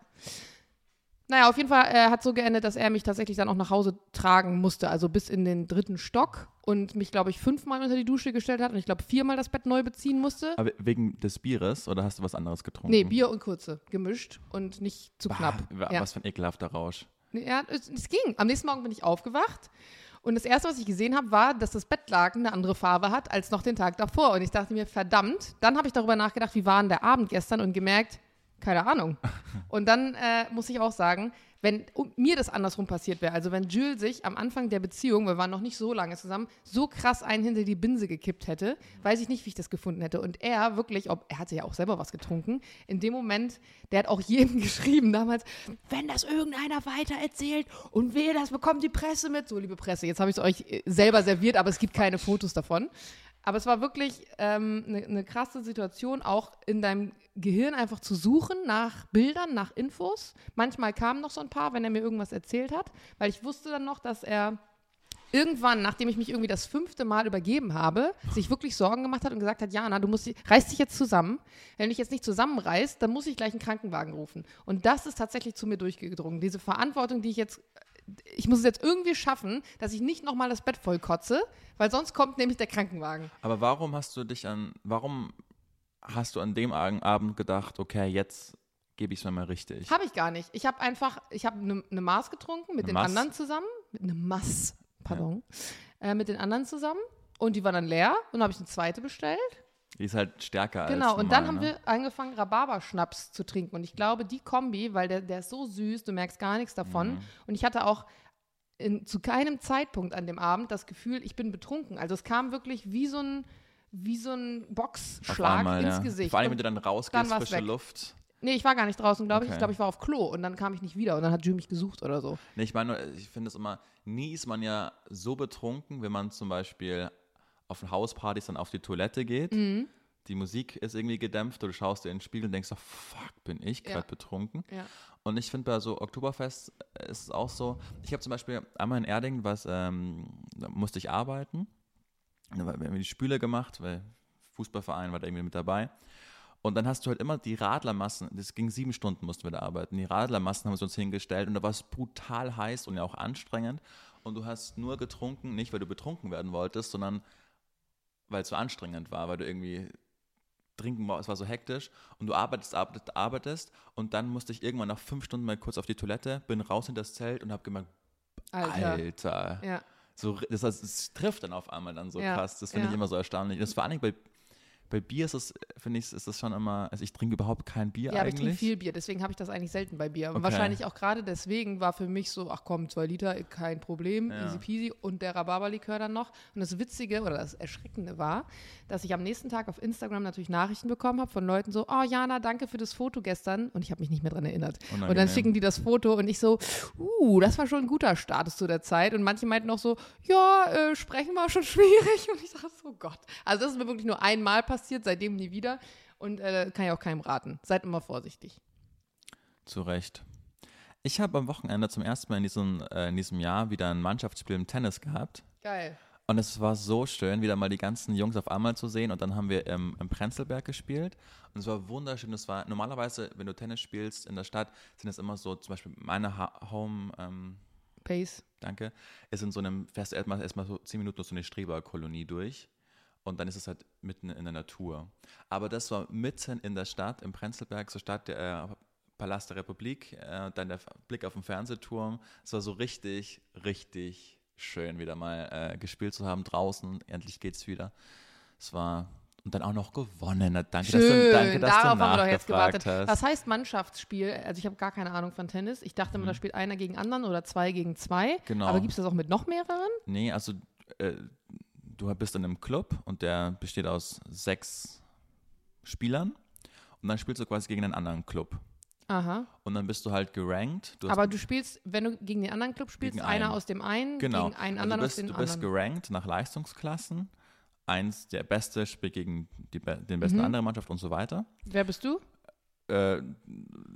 Naja, auf jeden Fall äh, hat so geendet, dass er mich tatsächlich dann auch nach Hause tragen musste, also bis in den dritten Stock und mich, glaube ich, fünfmal unter die Dusche gestellt hat und ich glaube viermal das Bett neu beziehen musste. Aber wegen des Bieres oder hast du was anderes getrunken? Nee, Bier und kurze, gemischt und nicht zu Bah, knapp. Ja. Was für ein ekelhafter Rausch. Ja, es, es ging. Am nächsten Morgen bin ich aufgewacht und das Erste, was ich gesehen habe, war, dass das Bettlaken eine andere Farbe hat als noch den Tag davor. Und ich dachte mir, verdammt. Dann habe ich darüber nachgedacht, wie war denn der Abend gestern und gemerkt, keine Ahnung. Und dann äh, muss ich auch sagen, wenn mir das andersrum passiert wäre, also wenn Jules sich am Anfang der Beziehung, wir waren noch nicht so lange zusammen, so krass einen hinter die Binse gekippt hätte, weiß ich nicht, wie ich das gefunden hätte. Und er wirklich, ob er hatte ja auch selber was getrunken, in dem Moment, der hat auch jedem geschrieben damals, wenn das irgendeiner weiter erzählt und wehe, das bekommt die Presse mit. So, liebe Presse, jetzt habe ich es euch äh, selber serviert, aber es gibt keine Fotos davon. Aber es war wirklich eine ähm, ne- ne krasse Situation, auch in deinem Gehirn einfach zu suchen nach Bildern, nach Infos. Manchmal kamen noch so ein paar, wenn er mir irgendwas erzählt hat, weil ich wusste dann noch, dass er irgendwann, nachdem ich mich irgendwie das fünfte Mal übergeben habe, sich wirklich Sorgen gemacht hat und gesagt hat, Jana, du musst, reiß dich jetzt zusammen. Wenn du dich jetzt nicht zusammenreißt, dann muss ich gleich einen Krankenwagen rufen. Und das ist tatsächlich zu mir durchgedrungen. Diese Verantwortung, die ich jetzt, ich muss es jetzt irgendwie schaffen, dass ich nicht nochmal das Bett voll kotze, weil sonst kommt nämlich der Krankenwagen. Aber warum hast du dich an, warum hast du an dem Ab- Abend gedacht, okay, jetzt gebe ich es mir mal richtig? Habe ich gar nicht. Ich habe einfach, ich habe eine ne Maß getrunken mit Eine den Maß? anderen zusammen. Mit einem Maß, pardon. Äh, mit den anderen zusammen. Und die war dann leer. Und dann habe ich eine zweite bestellt. Die ist halt stärker als Genau, und dann haben normal, ne? wir angefangen, Rhabarberschnaps zu trinken. Und ich glaube, die Kombi, weil der, der ist so süß, du merkst gar nichts davon. Mhm. Und ich hatte auch in, zu keinem Zeitpunkt an dem Abend das Gefühl, ich bin betrunken. Also es kam wirklich wie so ein, wie so ein Boxschlag einmal, ins ja. Gesicht. Vor allem, wenn du dann dann rausgehst, war's frische weg. Luft. nee, ich war gar nicht draußen, glaube ich. Okay. Ich glaube, ich war auf Klo und dann kam ich nicht wieder. Und dann hat Jules mich gesucht oder so. Nee, ich meine, ich finde es immer, nie ist man ja so betrunken, wenn man zum Beispiel auf Hauspartys dann auf die Toilette geht. Mhm. Die Musik ist irgendwie gedämpft, du schaust dir in den Spiegel und denkst, so, fuck, bin ich Ja. gerade betrunken. Ja. Und ich finde bei so Oktoberfest äh, ist es auch so, ich habe zum Beispiel einmal in Erding, was, ähm, da musste ich arbeiten. Da haben wir die Spüle gemacht, weil Fußballverein war da irgendwie mit dabei. Und dann hast du halt immer die Radlermassen, das ging sieben Stunden, mussten wir da arbeiten. Die Radlermassen haben wir uns hingestellt und da war es brutal heiß und ja auch anstrengend. Und du hast nur getrunken, nicht weil du betrunken werden wolltest, sondern weil es so anstrengend war, weil du irgendwie trinken war, es war so hektisch und du arbeitest, arbeitest, arbeitest und dann musste ich irgendwann nach fünf Stunden mal kurz auf die Toilette, bin raus in das Zelt und habe gemerkt, Alter. Alter. Ja. So, das heißt, es trifft dann auf einmal dann so Ja, krass. Das finde ja. ich immer so erstaunlich. Das vor allem bei, bei Bier ist es, finde ich, ist das schon immer, also ich trinke überhaupt kein Bier Ja, aber ich trinke eigentlich. viel Bier, deswegen habe ich das eigentlich selten bei Bier. Und Okay. wahrscheinlich auch gerade deswegen war für mich so, ach komm, zwei Liter, kein Problem, Ja. easy peasy. Und der Rhabarberlikör dann noch. Und das Witzige oder das Erschreckende war, dass ich am nächsten Tag auf Instagram natürlich Nachrichten bekommen habe von Leuten so, oh Jana, danke für das Foto gestern. Und ich habe mich nicht mehr dran erinnert. Und dann Unangenehm. schicken die das Foto und ich so, uh, das war schon ein guter Status zu der Zeit. Und manche meinten auch so, ja, äh, sprechen war schon schwierig. Und ich dachte so, oh Gott. Also das ist mir wirklich nur einmal passiert, seitdem nie wieder. Und äh, kann ich auch keinem raten. Seid immer vorsichtig. Zu Recht. Ich habe am Wochenende zum ersten Mal in diesem, äh, in diesem Jahr wieder ein Mannschaftsspiel im Tennis gehabt. Geil. Und es war so schön, wieder mal die ganzen Jungs auf einmal zu sehen. Und dann haben wir im, im Prenzlberg gespielt. Und es war wunderschön. Es war normalerweise, wenn du Tennis spielst in der Stadt, sind es immer so, zum Beispiel meine ha Home, ähm, Pace. danke, ist in so einem, fährst du erstmal, erstmal so zehn Minuten durch so eine Streberkolonie durch. Und dann ist es halt mitten in der Natur. Aber das war mitten in der Stadt, im Prenzlberg, so Stadt der äh, Palast der Republik, äh, dann der Blick auf den Fernsehturm. Es war so richtig, richtig schön, wieder mal äh, gespielt zu haben draußen. Endlich geht's wieder. Es war und dann auch noch gewonnen. Danke, dass du, Schön, danke, dass darauf du haben wir doch jetzt gewartet. hast. Was heißt Mannschaftsspiel? Also ich habe gar keine Ahnung von Tennis. Ich dachte immer, da spielt einer gegen anderen oder zwei gegen zwei. Mhm. Genau. Aber gibt es das auch mit noch mehreren? Nee, also äh, du bist in einem Club und der besteht aus sechs Spielern und dann spielst du quasi gegen einen anderen Club. Aha. Und dann bist du halt gerankt. Du Aber du spielst, wenn du gegen den anderen Club spielst, einer einen. aus dem einen, genau. gegen einen Also anderen aus bist, dem du bist anderen. gerankt nach Leistungsklassen. Eins, der Beste spielt gegen die, den besten Mhm. andere Mannschaft und so weiter. Wer bist du? Äh,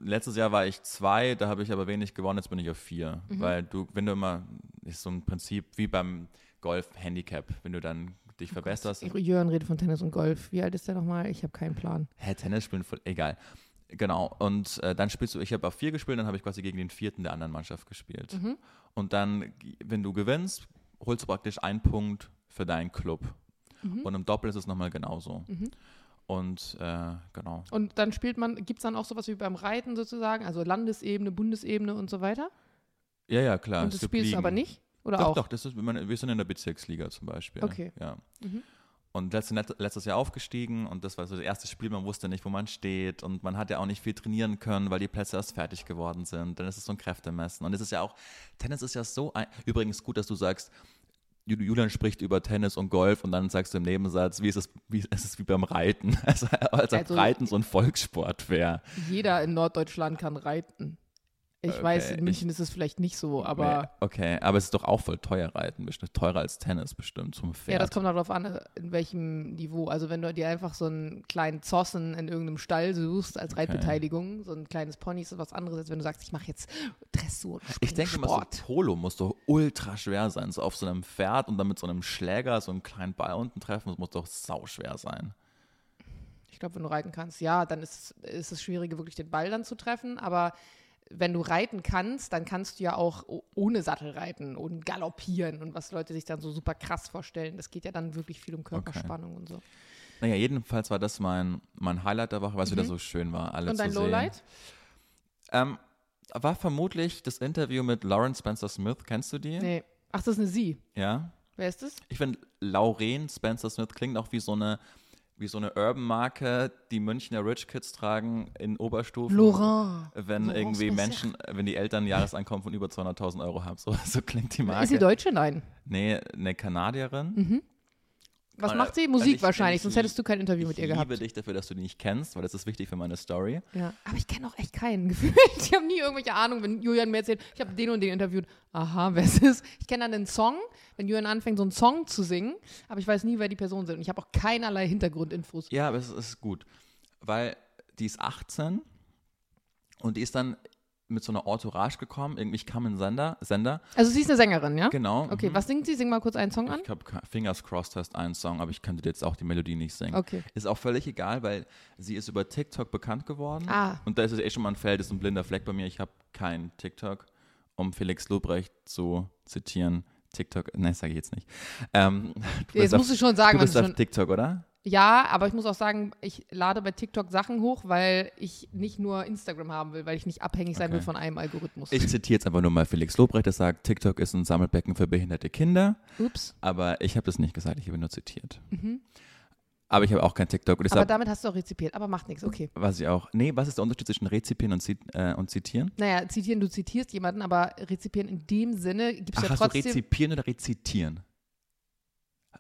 letztes Jahr war ich zwei, da habe ich aber wenig gewonnen, jetzt bin ich auf vier. Mhm. Weil du, wenn du immer, ist so ein Prinzip wie beim Golf-Handicap, wenn du dann dich verbesserst. Ich, Jörn redet von Tennis und Golf. Wie alt ist der nochmal? Ich habe keinen Plan. Hä, Tennis spielen, voll, egal. Genau, und äh, dann spielst du, ich habe auf vier gespielt, dann habe ich quasi gegen den vierten der anderen Mannschaft gespielt. Mhm. Und dann, wenn du gewinnst, holst du praktisch einen Punkt für deinen Club. Mhm. Und im Doppel ist es nochmal genauso. Mhm. Und äh, genau. Und dann spielt man, gibt es dann auch sowas wie beim Reiten sozusagen, also Landesebene, Bundesebene und so weiter? Ja, ja, klar. und das spielst du aber nicht? Oder Doch, auch? doch, das ist, wir sind in der Bezirksliga zum Beispiel. Okay. Ja. Mhm. Und letztes, Jahr aufgestiegen und das war so das erste Spiel, man wusste nicht, wo man steht und man hat ja auch nicht viel trainieren können, weil die Plätze erst fertig geworden sind. Dann ist es so ein Kräftemessen. Und es ist ja auch, Tennis ist ja so, ein, übrigens gut, dass du sagst, Ju- Julian spricht über Tennis und Golf und dann sagst du im Nebensatz, wie ist es, wie ist es wie beim Reiten? Also, als ob Also- Reiten so ein Volkssport wäre. Jeder in Norddeutschland kann reiten. Ich Okay, weiß, in ich- München ist es vielleicht nicht so, aber Okay, aber es ist doch auch voll teuer Reiten, bestimmt teurer als Tennis bestimmt zum Pferd. ja, das kommt darauf an, in welchem Niveau. Also wenn du dir einfach so einen kleinen Zossen in irgendeinem Stall suchst als Reitbeteiligung, so ein kleines Pony ist was anderes, als wenn du sagst, ich mache jetzt Dressur. Ich denke immer, so Sport. Polo muss doch ultra schwer sein. So auf so einem Pferd und dann mit so einem Schläger so einen kleinen Ball unten treffen, das muss doch sau schwer sein. Ich glaube, wenn du reiten kannst, ja, dann ist, ist es schwieriger, wirklich den Ball dann zu treffen. Aber wenn du reiten kannst, dann kannst du ja auch ohne Sattel reiten und galoppieren und was Leute sich dann so super krass vorstellen. Das geht ja dann wirklich viel um Körperspannung und so. Naja, jedenfalls war das mein, mein Highlight der Woche, weil es wieder so schön war, alle Mhm. Und dein zu. Lowlight? Ähm, war vermutlich das Interview mit Lauren Spencer Smith. Kennst du die? Nee. Ach, das ist eine Sie. Ja. Wer ist das? Ich finde, Lauren Spencer Smith klingt auch wie so eine wie so eine Urban-Marke, die Münchner Rich Kids tragen in Oberstufen. Laurent. Wenn Laurent irgendwie. Menschen, wenn die Eltern ein Jahreseinkommen von über 200.000 Euro haben. So, so klingt die Marke. Ist sie Deutsche? Nein. Nee, eine Kanadierin. Was macht sie? Musik ich- wahrscheinlich, ich sonst hättest du kein Interview mit ich ihr gehabt. liebe dich dafür, dass du die nicht kennst, weil das ist wichtig für meine Story. Ja. Aber ich kenne auch echt keinen gefühlt. Ich habe nie irgendwelche Ahnung, wenn Julian mir erzählt, ich habe den und den interviewt. Aha, wer ist es? Ich kenne dann den Song, wenn Julian anfängt, so einen Song zu singen, aber ich weiß nie, wer die Personen sind. Und ich habe auch keinerlei Hintergrundinfos. Ja, aber es ist gut, weil die ist 18 und die ist dann mit so einer Entourage gekommen. Irgendwie, ich kam in den Sender, Sender. Also sie ist eine Sängerin, ja? Genau. Okay, mhm. was singt sie? Sing mal kurz einen Song an. Ich habe Fingers Crossed heißt einen Song, aber ich könnte dir jetzt auch die Melodie nicht singen. Okay. Ist auch völlig egal, weil sie ist über TikTok bekannt geworden. Ah. Und da ist es eh schon mal ein Feld, ist ein blinder Fleck bei mir. Ich habe kein TikTok, um Felix Lobrecht zu zitieren. TikTok, nein, sage ich jetzt nicht. Ähm, Jetzt bist auf- musst du schon sagen, Du bist du auf TikTok, oder? Ja, aber ich muss auch sagen, ich lade bei TikTok Sachen hoch, weil ich nicht nur Instagram haben will, weil ich nicht abhängig sein Okay. will von einem Algorithmus. Ich zitiere jetzt einfach nur mal Felix Lobrecht, der sagt, TikTok ist ein Sammelbecken für behinderte Kinder. Ups. Aber ich habe das nicht gesagt, ich habe nur zitiert. Aber ich habe auch kein TikTok. Mhm. Aber damit hast du auch rezipiert, aber macht nichts, okay. was ich auch. Nee, was ist der Unterschied zwischen Rezipieren und, zit, äh, und Zitieren? Naja, zitieren, du zitierst jemanden, aber rezipieren in dem Sinne gibt es ja hast du trotzdem. Rezipieren oder Rezitieren?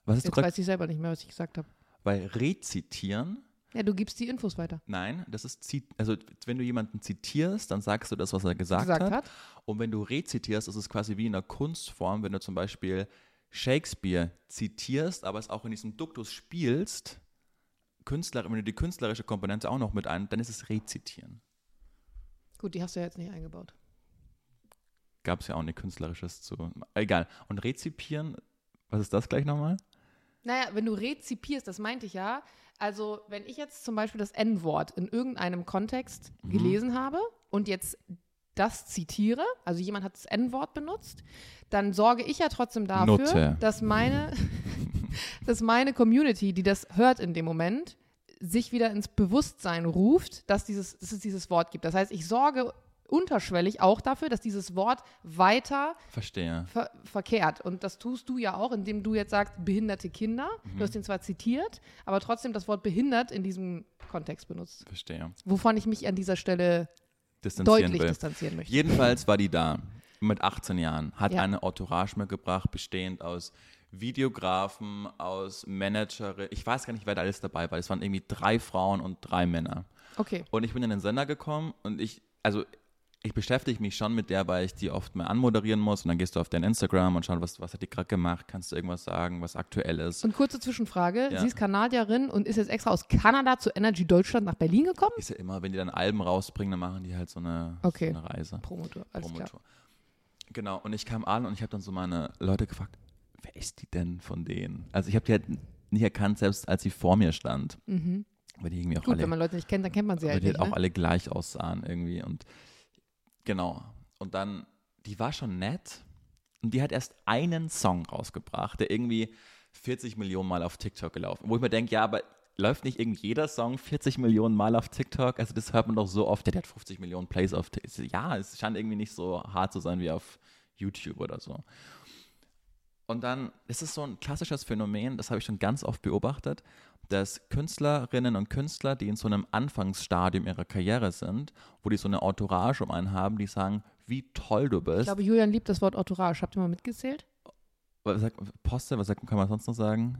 Was du Jetzt weiß ich selber nicht mehr, was ich gesagt habe. Weil Rezitieren, Ja, du gibst die Infos weiter. nein, das ist, also wenn du jemanden zitierst, dann sagst du das, was er gesagt, gesagt hat. hat. Und wenn du rezitierst, ist es quasi wie in einer Kunstform, wenn du zum Beispiel Shakespeare zitierst, aber es auch in diesem Duktus spielst, Künstler, wenn du die künstlerische Komponente auch noch mit ein, dann ist es Rezitieren. Gut, die hast du ja jetzt nicht eingebaut. Gab es ja auch nicht künstlerisches zu. Egal. Und Rezipieren, was ist das gleich nochmal? Naja, wenn du rezipierst, das meinte ich ja. Also, wenn ich jetzt zum Beispiel das N-Wort in irgendeinem Kontext Mhm. gelesen habe und jetzt das zitiere, also jemand hat das N-Wort benutzt, dann sorge ich ja trotzdem dafür, dass meine, dass meine Community, die das hört in dem Moment, sich wieder ins Bewusstsein ruft, dass, dieses, dass es dieses Wort gibt. Das heißt, ich sorge unterschwellig auch dafür, dass dieses Wort weiter Verstehe. ver verkehrt. Und das tust du ja auch, indem du jetzt sagst, behinderte Kinder. Mhm. Du hast den zwar zitiert, aber trotzdem das Wort behindert in diesem Kontext benutzt. Verstehe. Wovon ich mich an dieser Stelle Distanzieren deutlich will. distanzieren möchte. Jedenfalls war die da mit 18 Jahren, hat Ja. eine Entourage mitgebracht, bestehend aus Videografen, aus Managerin. Ich weiß gar nicht, wer da alles dabei war. Es waren irgendwie drei Frauen und drei Männer. Okay. Und ich bin in den Sender gekommen und ich, also ich beschäftige mich schon mit der, weil ich die oft mal anmoderieren muss und dann gehst du auf dein Instagram und schaust, was, was hat die gerade gemacht, kannst du irgendwas sagen, was aktuell ist. Und kurze Zwischenfrage. Ja. Sie ist Kanadierin und ist jetzt extra aus Kanada zu Energy Deutschland nach Berlin gekommen? Ist ja immer, wenn die dann Alben rausbringen, dann machen die halt so eine, Okay. so eine Reise. Promotor, alles klar. Promotour. Genau, und ich kam an und ich habe dann so meine Leute gefragt, wer ist die denn von denen? Also ich habe die halt nicht erkannt, selbst als sie vor mir stand. Weil die irgendwie auch Mhm. Gut, alle, wenn man Leute nicht kennt, dann kennt man sie weil halt die nicht. halt auch Ne? alle gleich aussahen irgendwie. Und genau. Und dann, die war schon nett und die hat erst einen Song rausgebracht, der irgendwie 40 Millionen Mal auf TikTok gelaufen. Wo ich mir denke, ja, aber läuft nicht irgendwie jeder Song 40 Millionen Mal auf TikTok? Also das hört man doch so oft, der hat 50 Millionen Plays auf TikTok. Ja, es scheint irgendwie nicht so hart zu sein wie auf YouTube oder so. Und dann, das ist so ein klassisches Phänomen, das habe ich schon ganz oft beobachtet, dass Künstlerinnen und Künstler, die in so einem Anfangsstadium ihrer Karriere sind, wo die so eine Entourage um einen haben, die sagen, wie toll du Ich bist. glaube, Julian liebt das Wort Entourage. Habt ihr mal mitgezählt? was sagt, Poste, was sagt, kann man sonst noch sagen?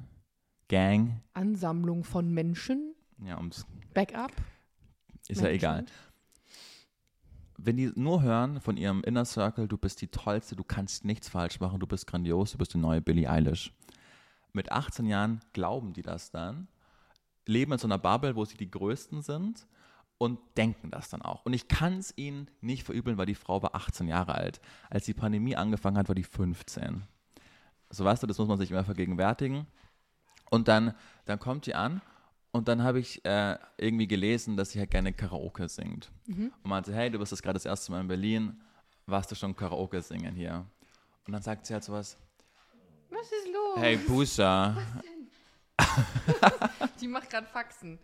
Gang. Ansammlung von Menschen, Ja, ums, Backup. ist ja egal. Wenn die nur hören von ihrem Inner Circle, du bist die Tollste, du kannst nichts falsch machen, du bist grandios, du bist die neue Billie Eilish. Mit 18 Jahren glauben die das dann, leben in so einer Bubble, wo sie die Größten sind und denken das dann auch. Und ich kann es ihnen nicht verübeln, weil die Frau war 18 Jahre alt. Als die Pandemie angefangen hat, war die 15. So weißt du, das muss man sich immer vergegenwärtigen. Und dann, dann kommt die an und dann habe ich äh, irgendwie gelesen, dass sie halt gerne Karaoke singt. Und meinte, hey, du bist jetzt gerade das erste Mal in Berlin, warst du schon Karaoke singen hier? Und dann sagt sie halt sowas, Was ist los? hey Busa, Die macht gerade Faxen.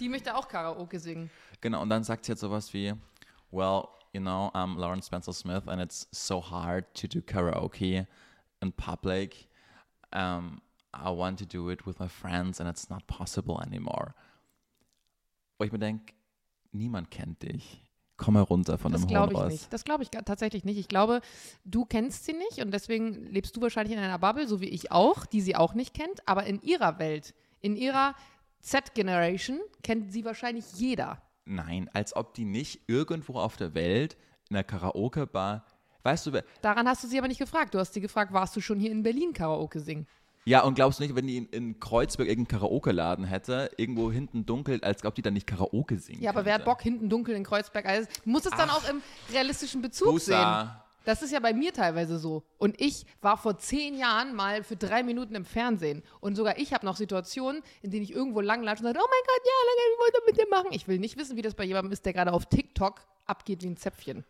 Die möchte auch Karaoke singen. genau, und dann sagt sie halt sowas wie, well, you know, I'm Lauren Spencer Smith and it's so hard to do karaoke in public. Um, I want to do it with my friends and it's not possible anymore. Wo ich mir denke, niemand kennt dich. Komm herunter von Das dem ich Ross. nicht. Das glaube ich tatsächlich nicht. Ich glaube, du kennst sie nicht und deswegen lebst du wahrscheinlich in einer Bubble, so wie ich auch, die sie auch nicht kennt. Aber in ihrer Welt, in ihrer Z-Generation, kennt sie wahrscheinlich jeder. Nein, als ob die nicht irgendwo auf der Welt in einer Karaoke-Bar, weißt du, Daran hast du sie aber nicht gefragt. Du hast sie gefragt, warst du schon hier in Berlin Karaoke singen? Ja, und glaubst du nicht, wenn die in, in Kreuzberg irgendeinen Karaoke-Laden hätte, irgendwo hinten dunkel, als ob die dann nicht Karaoke singen Ja, aber wer hat könnte? Bock hinten dunkel in Kreuzberg? Also, du musst es dann auch im realistischen Bezug sehen. Das ist ja bei mir teilweise so. Und ich war vor zehn Jahren mal für drei Minuten im Fernsehen. Und sogar ich habe noch Situationen, in denen ich irgendwo langlatsche und sage, oh mein Gott, ja, lange, ich wollte mit dir machen. Ich will nicht wissen, wie das bei jemandem ist, der gerade auf TikTok abgeht wie ein Zäpfchen.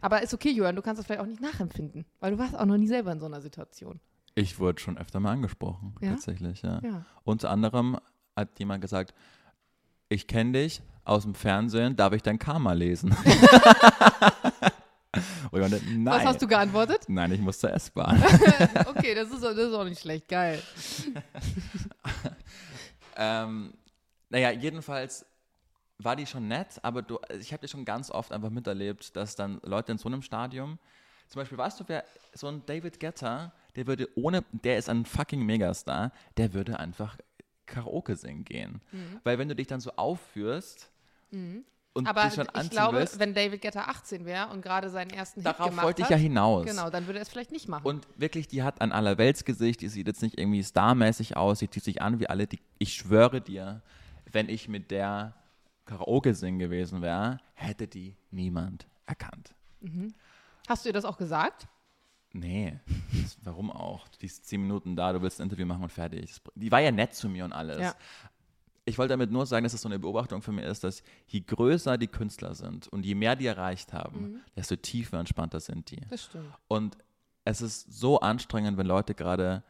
Aber ist okay, Johann, du kannst das vielleicht auch nicht nachempfinden, weil du warst auch noch nie selber in so einer Situation. Ich wurde schon öfter mal angesprochen, Ja? tatsächlich, ja. Ja. Unter anderem hat jemand gesagt, ich kenne dich aus dem Fernsehen, darf ich dein Karma lesen? Und meinte, nein. Was hast du geantwortet? Nein, ich muss zur S-Bahn. okay, das ist, das ist auch nicht schlecht. Geil. ähm, naja, jedenfalls war die schon nett, aber du, ich habe die schon ganz oft einfach miterlebt, dass dann Leute in so einem Stadium, zum Beispiel, weißt du, wer so ein David Guetta, der würde ohne, der ist ein fucking Megastar, der würde einfach Karaoke singen gehen. Mhm. Weil wenn du dich dann so aufführst und Aber dich schon ich anziehen glaube, willst, wenn David Guetta 18 wäre und gerade seinen ersten Hit darauf gemacht wollte ich hat, ja hinaus. genau, dann würde er es vielleicht nicht machen. Und wirklich, die hat ein Allerweltsgesicht, die sieht jetzt nicht irgendwie starmäßig aus, die zieht sich an wie alle. Die, ich schwöre dir, wenn ich mit der Karaoke singen gewesen wäre, hätte die niemand erkannt. Hast du ihr das auch gesagt? Nee, warum auch? Die ist zehn Minuten da, du willst ein Interview machen und fertig. Die war ja nett zu mir und alles. Ja. Ich wollte damit nur sagen, dass es so eine Beobachtung für mich ist, dass je größer die Künstler sind und je mehr die erreicht haben, desto tiefer entspannter sind die. Das stimmt. Und es ist so anstrengend, wenn Leute gerade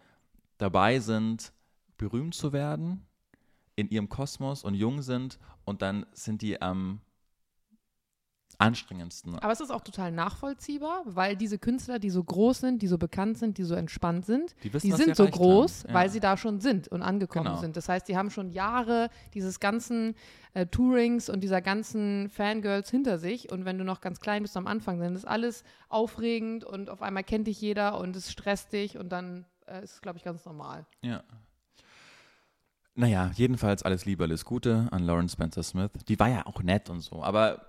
dabei sind, berühmt zu werden in ihrem Kosmos und jung sind und dann sind die am anstrengendsten. Aber es ist auch total nachvollziehbar, weil diese Künstler, die so groß sind, die so bekannt sind, die so entspannt sind, Die wissen, die sind so groß. Ja. weil sie da schon sind und angekommen Genau. sind. Das heißt, die haben schon Jahre dieses ganzen äh, Tourings und dieser ganzen Fangirls hinter sich. Und wenn du noch ganz klein bist am Anfang, dann ist alles aufregend und auf einmal kennt dich jeder und es stresst dich und dann äh, ist es, glaube ich, ganz normal. Ja. Naja, jedenfalls alles Liebe, alles Gute an Lauren Spencer Smith. Die war ja auch nett und so, aber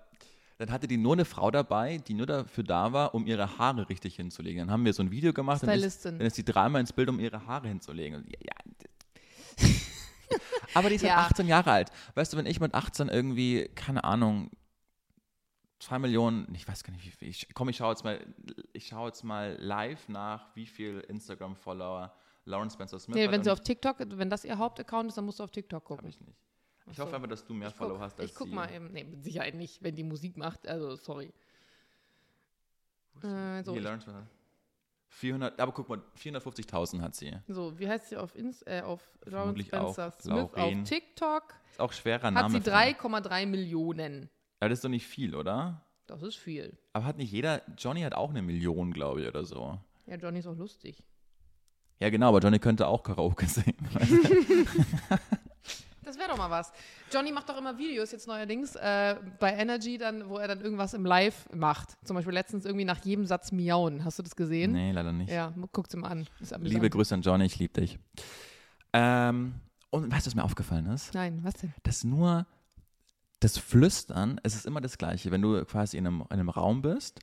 dann hatte die nur eine Frau dabei, die nur dafür da war, um ihre Haare richtig hinzulegen. Dann haben wir so ein Video gemacht, dann ist, Stylistin. dann ist die dreimal ins Bild, um ihre Haare hinzulegen. Und ja, ja. aber die ist Ja. halt 18 Jahre alt. Weißt du, wenn ich mit 18 irgendwie, keine Ahnung, zwei Millionen, ich weiß gar nicht, wie viel, ich, komm, ich schaue jetzt mal, ich schaue jetzt mal live nach, wie viel Instagram-Follower Lauren Spencer Smith Nee, hat. wenn und sie auf TikTok, wenn das ihr Hauptaccount ist, dann musst du auf TikTok gucken. ich nicht. Ich hoffe einfach, dass du mehr Ich Follow guck, hast als ich guck sie. mal eben. Nee, mit Sicherheit nicht, wenn die Musik macht. Also, sorry. Äh, so, Lauren Spencer. 400, aber guck mal, 450.000 hat sie. so, wie heißt sie auf, Inst äh, auf Lauren Vermutlich auch Spencer Smith? Lauren. Auf TikTok Ist auch schwerer hat Name. sie für- 3,3 Millionen. Aber das ist doch nicht viel, oder? Das ist viel. Aber hat nicht jeder, Johnny hat auch eine Million, glaube ich, oder so. Ja, Johnny ist auch lustig. Ja, genau, aber Johnny könnte auch Karaoke singen. Doch mal was. Johnny macht doch immer Videos jetzt neuerdings äh, bei Energy, dann, wo er dann irgendwas im Live macht. Zum Beispiel letztens irgendwie nach jedem Satz miauen. Hast du das gesehen? nee, leider nicht. Ja, guckt's ihm an. Liebe Grüße an Johnny, ich liebe dich. Ähm, und weißt du, was mir aufgefallen ist? Nein, was denn? Dass nur das Flüstern, es ist immer das Gleiche. Wenn du quasi in einem, in einem Raum bist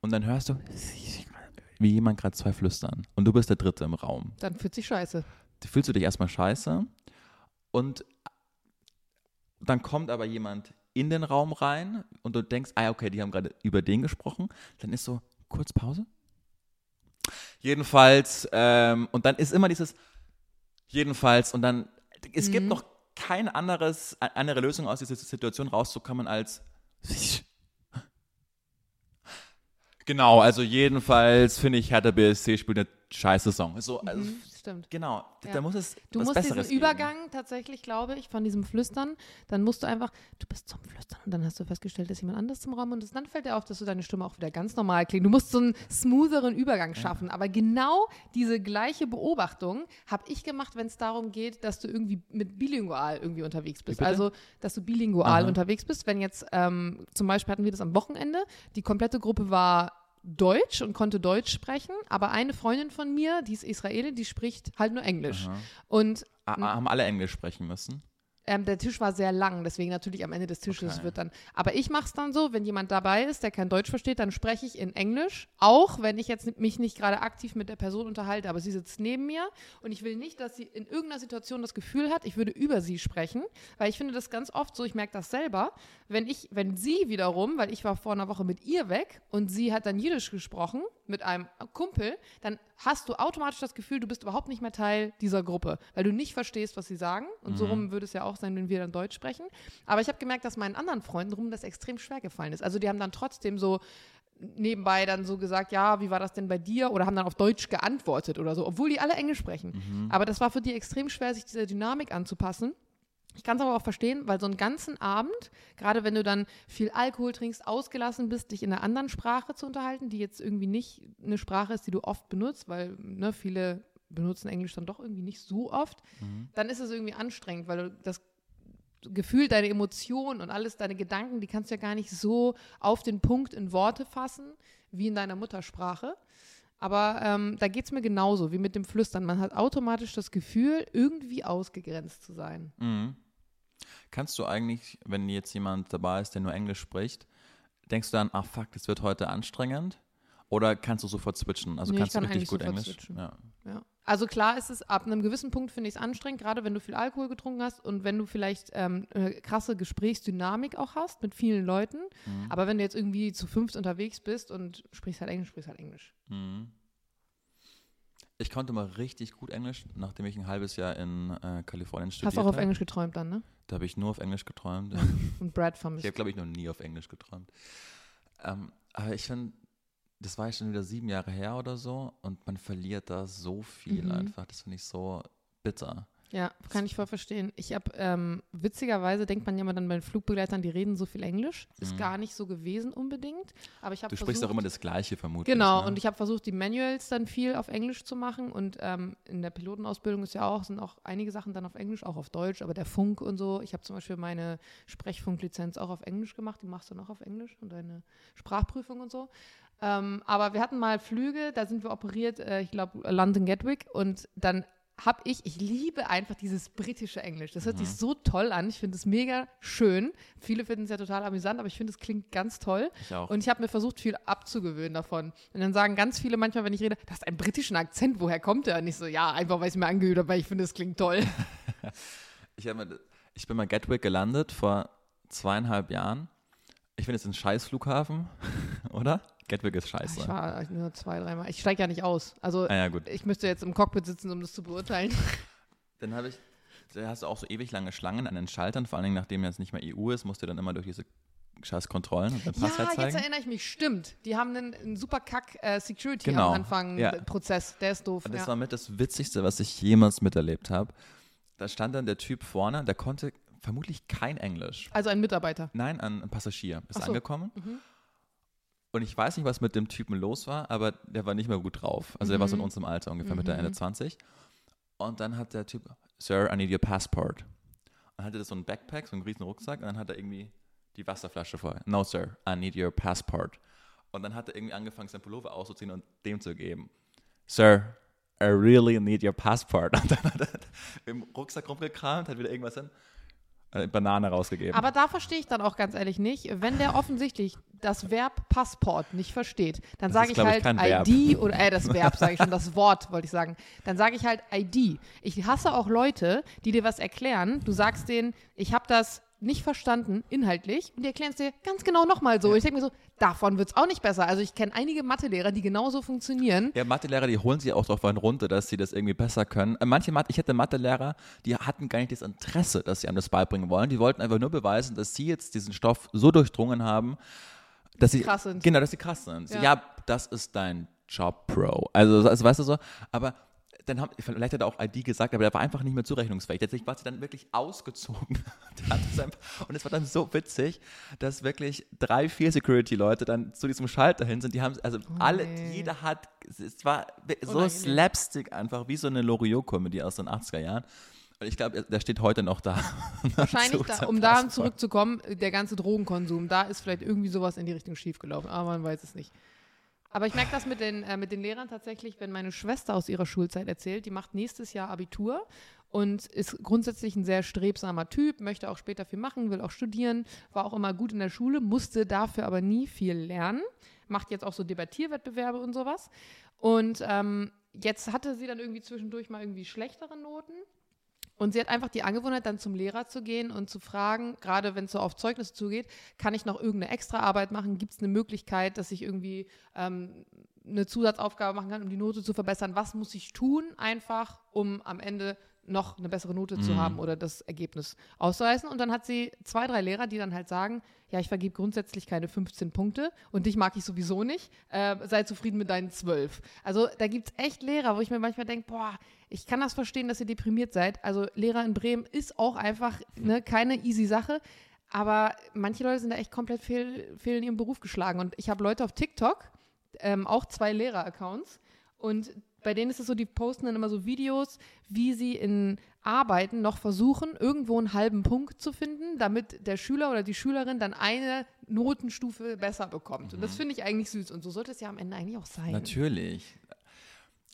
und dann hörst du, wie jemand gerade zwei flüstern und du bist der Dritte im Raum. Dann fühlt sich scheiße. fühlst du dich erstmal scheiße und dann kommt aber jemand in den Raum rein und du denkst, ah, okay, die haben gerade über den gesprochen. Dann ist so, kurz Pause. Jedenfalls, ähm, und dann ist immer dieses, jedenfalls, und dann, es gibt noch kein anderes, andere Lösung aus dieser Situation rauszukommen als, genau, also jedenfalls finde ich, Hertha BSC spielt eine scheiße Song. So, also, Mhm, stimmt. Genau, Ja. da muss es Du musst Besseres diesen geben. Übergang tatsächlich, glaube ich, von diesem Flüstern, dann musst du einfach, du bist zum Flüstern und dann hast du festgestellt, dass jemand anderes zum Raum und dann fällt dir auf, dass du deine Stimme auch wieder ganz normal klingt. Du musst so einen smootheren Übergang schaffen. Aber genau diese gleiche Beobachtung habe ich gemacht, wenn es darum geht, dass du irgendwie mit bilingual irgendwie unterwegs bist. Also, dass du bilingual Aha. unterwegs bist. Wenn jetzt, ähm, zum Beispiel hatten wir das am Wochenende, die komplette Gruppe war Deutsch und konnte Deutsch sprechen, aber eine Freundin von mir, die ist Israelin, die spricht halt nur Englisch. Aha. Und Ah, ah, Haben alle Englisch sprechen müssen? Ähm, der Tisch war sehr lang, deswegen natürlich am Ende des Tisches Okay. wird dann. Aber ich mache es dann so, wenn jemand dabei ist, der kein Deutsch versteht, dann spreche ich in Englisch, auch wenn ich jetzt mich nicht gerade aktiv mit der Person unterhalte, aber sie sitzt neben mir und ich will nicht, dass sie in irgendeiner Situation das Gefühl hat, ich würde über sie sprechen, weil ich finde das ganz oft so, ich merke das selber, wenn ich, wenn sie wiederum, weil ich war vor einer Woche mit ihr weg und sie hat dann Jiddisch gesprochen mit einem Kumpel, dann hast du automatisch das Gefühl, du bist überhaupt nicht mehr Teil dieser Gruppe, weil du nicht verstehst, was sie sagen. Und so rum würde es ja auch sein, wenn wir dann Deutsch sprechen. Aber ich habe gemerkt, dass meinen anderen Freunden rum das extrem schwer gefallen ist. Also die haben dann trotzdem so nebenbei dann so gesagt, ja, wie war das denn bei dir? Oder haben dann auf Deutsch geantwortet oder so, obwohl die alle Englisch sprechen. Aber das war für die extrem schwer, sich dieser Dynamik anzupassen. Ich kann es aber auch verstehen, weil so einen ganzen Abend, gerade wenn du dann viel Alkohol trinkst, ausgelassen bist, dich in einer anderen Sprache zu unterhalten, die jetzt irgendwie nicht eine Sprache ist, die du oft benutzt, weil ne, viele benutzen Englisch dann doch irgendwie nicht so oft, dann ist es irgendwie anstrengend, weil du das Gefühl, deine Emotionen und alles, deine Gedanken, die kannst du ja gar nicht so auf den Punkt in Worte fassen, wie in deiner Muttersprache. Aber ähm, da geht es mir genauso wie mit dem Flüstern. Man hat automatisch das Gefühl, irgendwie ausgegrenzt zu sein. Mhm. Kannst du eigentlich, wenn jetzt jemand dabei ist, der nur Englisch spricht, denkst du dann, ach fuck, das wird heute anstrengend? Oder kannst du sofort switchen? Also Nee, kannst du kann richtig eigentlich gut Englisch? switchen. Ja. Ja. Also klar ist es, ab einem gewissen Punkt finde ich es anstrengend, gerade wenn du viel Alkohol getrunken hast und wenn du vielleicht ähm, eine krasse Gesprächsdynamik auch hast mit vielen Leuten. Mhm. Aber wenn du jetzt irgendwie zu fünft unterwegs bist und sprichst halt Englisch, sprichst halt Englisch. Mhm. Ich konnte mal richtig gut Englisch, nachdem ich ein halbes Jahr in äh, Kalifornien studiert Hast auch auf habe. Englisch geträumt dann, ne? Da habe ich nur auf Englisch geträumt. Und Brad Ich vermisst. habe, glaube ich, noch nie auf Englisch geträumt. Ähm, aber ich finde, das war ja schon wieder sieben Jahre her oder so und man verliert da so viel Mhm. einfach. Das finde ich so bitter. Ja, kann ich voll verstehen. Ich habe, ähm, witzigerweise denkt man ja immer dann bei den Flugbegleitern, die reden so viel Englisch. Ist Mhm. gar nicht so gewesen unbedingt. Aber ich habe Du versucht, sprichst auch immer das Gleiche vermutlich. Genau, ne? und ich habe versucht, die Manuals dann viel auf Englisch zu machen. Und ähm, in der Pilotenausbildung ist ja auch, sind auch einige Sachen dann auf Englisch, auch auf Deutsch, aber der Funk und so. Ich habe zum Beispiel meine Sprechfunklizenz auch auf Englisch gemacht, die machst du noch auf Englisch und deine Sprachprüfung und so. Ähm, aber wir hatten mal Flüge, da sind wir operiert, äh, ich glaube London Gatwick, und dann habe ich, ich liebe einfach dieses britische Englisch. Das hört sich so toll an. Ich finde es mega schön. Viele finden es ja total amüsant, aber ich finde, es klingt ganz toll. Ich auch. Und ich habe mir versucht, viel abzugewöhnen davon. Und dann sagen ganz viele manchmal, wenn ich rede, das ist ein britischen Akzent, woher kommt der? Und ich so, ja, einfach weil ich mir angehört habe, weil ich finde, es klingt toll. Ich, mal, ich bin mal Gatwick gelandet vor zweieinhalb Jahren. Ich finde, es ist ein Scheißflughafen, oder? Gatwick ist scheiße. Ich war nur zwei, dreimal. Ich steige ja nicht aus. Also ah ja, gut. ich müsste jetzt im Cockpit sitzen, um das zu beurteilen. Dann habe ich, da hast du auch so ewig lange Schlangen an den Schaltern, vor allen Dingen nachdem jetzt nicht mehr EU ist, musst du dann immer durch diese scheiß Kontrollen und dein Ja, Pass herzeigen. jetzt erinnere ich mich. Stimmt. Die haben einen, einen super kack äh, Security Genau, am Anfang ja. Prozess. Der ist doof. Das Ja. war mit das Witzigste, was ich jemals miterlebt habe. Da stand dann der Typ vorne, der konnte vermutlich kein Englisch. Also ein Mitarbeiter. Nein, ein, ein Passagier ist so. angekommen. Mhm. Und ich weiß nicht, was mit dem Typen los war, aber der war nicht mehr gut drauf. Also der war so in Mhm. unserem Alter, ungefähr Mitte, Mhm. Ende 20. Und dann hat der Typ, Sir, I need your passport. Und hatte das so ein Backpack, so einen riesen Rucksack und dann hat er irgendwie die Wasserflasche voll. No, Sir, I need your passport. Und dann hat er irgendwie angefangen, sein Pullover auszuziehen und dem zu geben. Sir, I really need your passport. Und dann hat er im Rucksack rumgekramt, hat wieder irgendwas hin, eine Banane rausgegeben. Aber da verstehe ich dann auch ganz ehrlich nicht, wenn der offensichtlich das Verb Passport nicht versteht, dann sage ich ich, halt Verb. ID oder äh, das Verb sage ich schon, das Wort wollte ich sagen. Dann sage ich halt ID. Ich hasse auch Leute, die dir was erklären. Du sagst denen, ich habe das nicht verstanden, inhaltlich, und die erklären es dir ganz genau nochmal so. Ich denke mir so, davon wird es auch nicht besser. Also ich kenne einige Mathelehrer, die genauso funktionieren. Ja, Mathelehrer, die holen sich auch drauf einen runter, dass sie das irgendwie besser können. Äh, Manche Mathe, ich hätte Mathelehrer, die hatten gar nicht das Interesse, dass sie einem das beibringen wollen. Die wollten einfach nur beweisen, dass sie jetzt diesen Stoff so durchdrungen haben, dass sie Krass sind. Genau, dass sie krass sind. Ja, Ja. das ist dein Job, Bro. Also, also weißt du so, aber dann haben, vielleicht hat er auch ID gesagt, aber der war einfach nicht mehr zurechnungsfähig. Tatsächlich war sie dann wirklich ausgezogen. Und es war dann so witzig, dass wirklich drei, vier Security-Leute dann zu diesem Schalter hin sind. Die haben, also alle, nee. jeder hat, es war so Unangenehm. Slapstick einfach, wie so eine Loriot-Comedy aus den 80er Jahren. Und ich glaube, der steht heute noch da. Wahrscheinlich, da, um daran Passport. zurückzukommen, der ganze Drogenkonsum, da ist vielleicht irgendwie sowas in die Richtung schiefgelaufen, aber man weiß es nicht. Aber ich merke das mit den, äh, mit den Lehrern tatsächlich, wenn meine Schwester aus ihrer Schulzeit erzählt, die macht nächstes Jahr Abitur und ist grundsätzlich ein sehr strebsamer Typ, möchte auch später viel machen, will auch studieren, war auch immer gut in der Schule, musste dafür aber nie viel lernen, macht jetzt auch so Debattierwettbewerbe und sowas. Und ähm, jetzt hatte sie dann irgendwie zwischendurch mal irgendwie schlechtere Noten. Und sie hat einfach die Angewohnheit, dann zum Lehrer zu gehen und zu fragen, gerade wenn es so auf Zeugnisse zugeht, kann ich noch irgendeine Extraarbeit machen? Gibt es eine Möglichkeit, dass ich irgendwie ähm, eine Zusatzaufgabe machen kann, um die Note zu verbessern? Was muss ich tun, einfach, um am Ende noch eine bessere Note mhm. zu haben oder das Ergebnis auszureißen. Und dann hat sie zwei, drei Lehrer, die dann halt sagen, ja, ich vergebe grundsätzlich keine 15 Punkte und dich mag ich sowieso nicht. Äh, sei zufrieden mit deinen 12. Also da gibt es echt Lehrer, wo ich mir manchmal denke, boah, ich kann das verstehen, dass ihr deprimiert seid. Also Lehrer in Bremen ist auch einfach ne, keine easy Sache. Aber manche Leute sind da echt komplett fehl, fehl in ihrem Beruf geschlagen. Und ich habe Leute auf TikTok, ähm, auch zwei Lehrer-Accounts. Und bei denen ist es so, die posten dann immer so Videos, wie sie in Arbeiten noch versuchen, irgendwo einen halben Punkt zu finden, damit der Schüler oder die Schülerin dann eine Notenstufe besser bekommt. Mhm. Und das mhm. finde ich eigentlich süß. Und so sollte es ja am Ende eigentlich auch sein. Natürlich.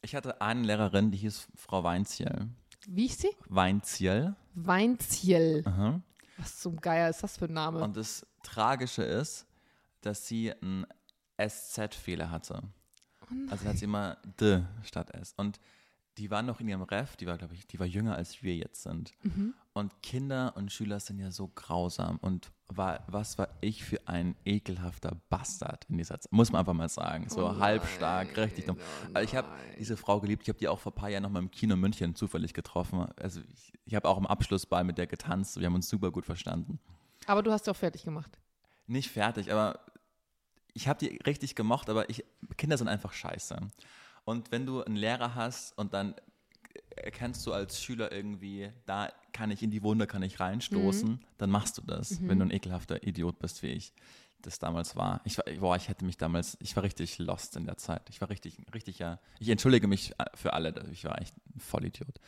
Ich hatte eine Lehrerin, die hieß Frau Weinziel. Wie ich sie? Weinziel. Weinziel. Aha. Was zum Geier ist das für ein Name? Und das Tragische ist, dass sie einen SZ-Fehler hatte. Oh also hat sie immer D statt S. Und die war noch in ihrem Ref, die war, glaube ich, die war jünger als wir jetzt sind. Mhm. Und Kinder und Schüler sind ja so grausam. Und war, was war ich für ein ekelhafter Bastard in dieser Zeit? Muss man einfach mal sagen. So oh halbstark, richtig dumm. Oh also ich habe diese Frau geliebt. Ich habe die auch vor ein paar Jahren noch mal im Kino München zufällig getroffen. Also ich, ich habe auch im Abschlussball mit der getanzt. Wir haben uns super gut verstanden. Aber du hast sie auch fertig gemacht. Nicht fertig, aber ich habe die richtig gemocht, aber ich, Kinder sind einfach scheiße. Und wenn du einen Lehrer hast und dann erkennst du als Schüler irgendwie, da kann ich in die Wunde, kann ich reinstoßen, mhm. dann machst du das, mhm. wenn du ein ekelhafter Idiot bist, wie ich das damals war. Ich war, boah, ich hätte mich damals, ich war richtig lost in der Zeit. Ich war richtig, richtig, ja, ich entschuldige mich für alle, ich war echt ein Vollidiot.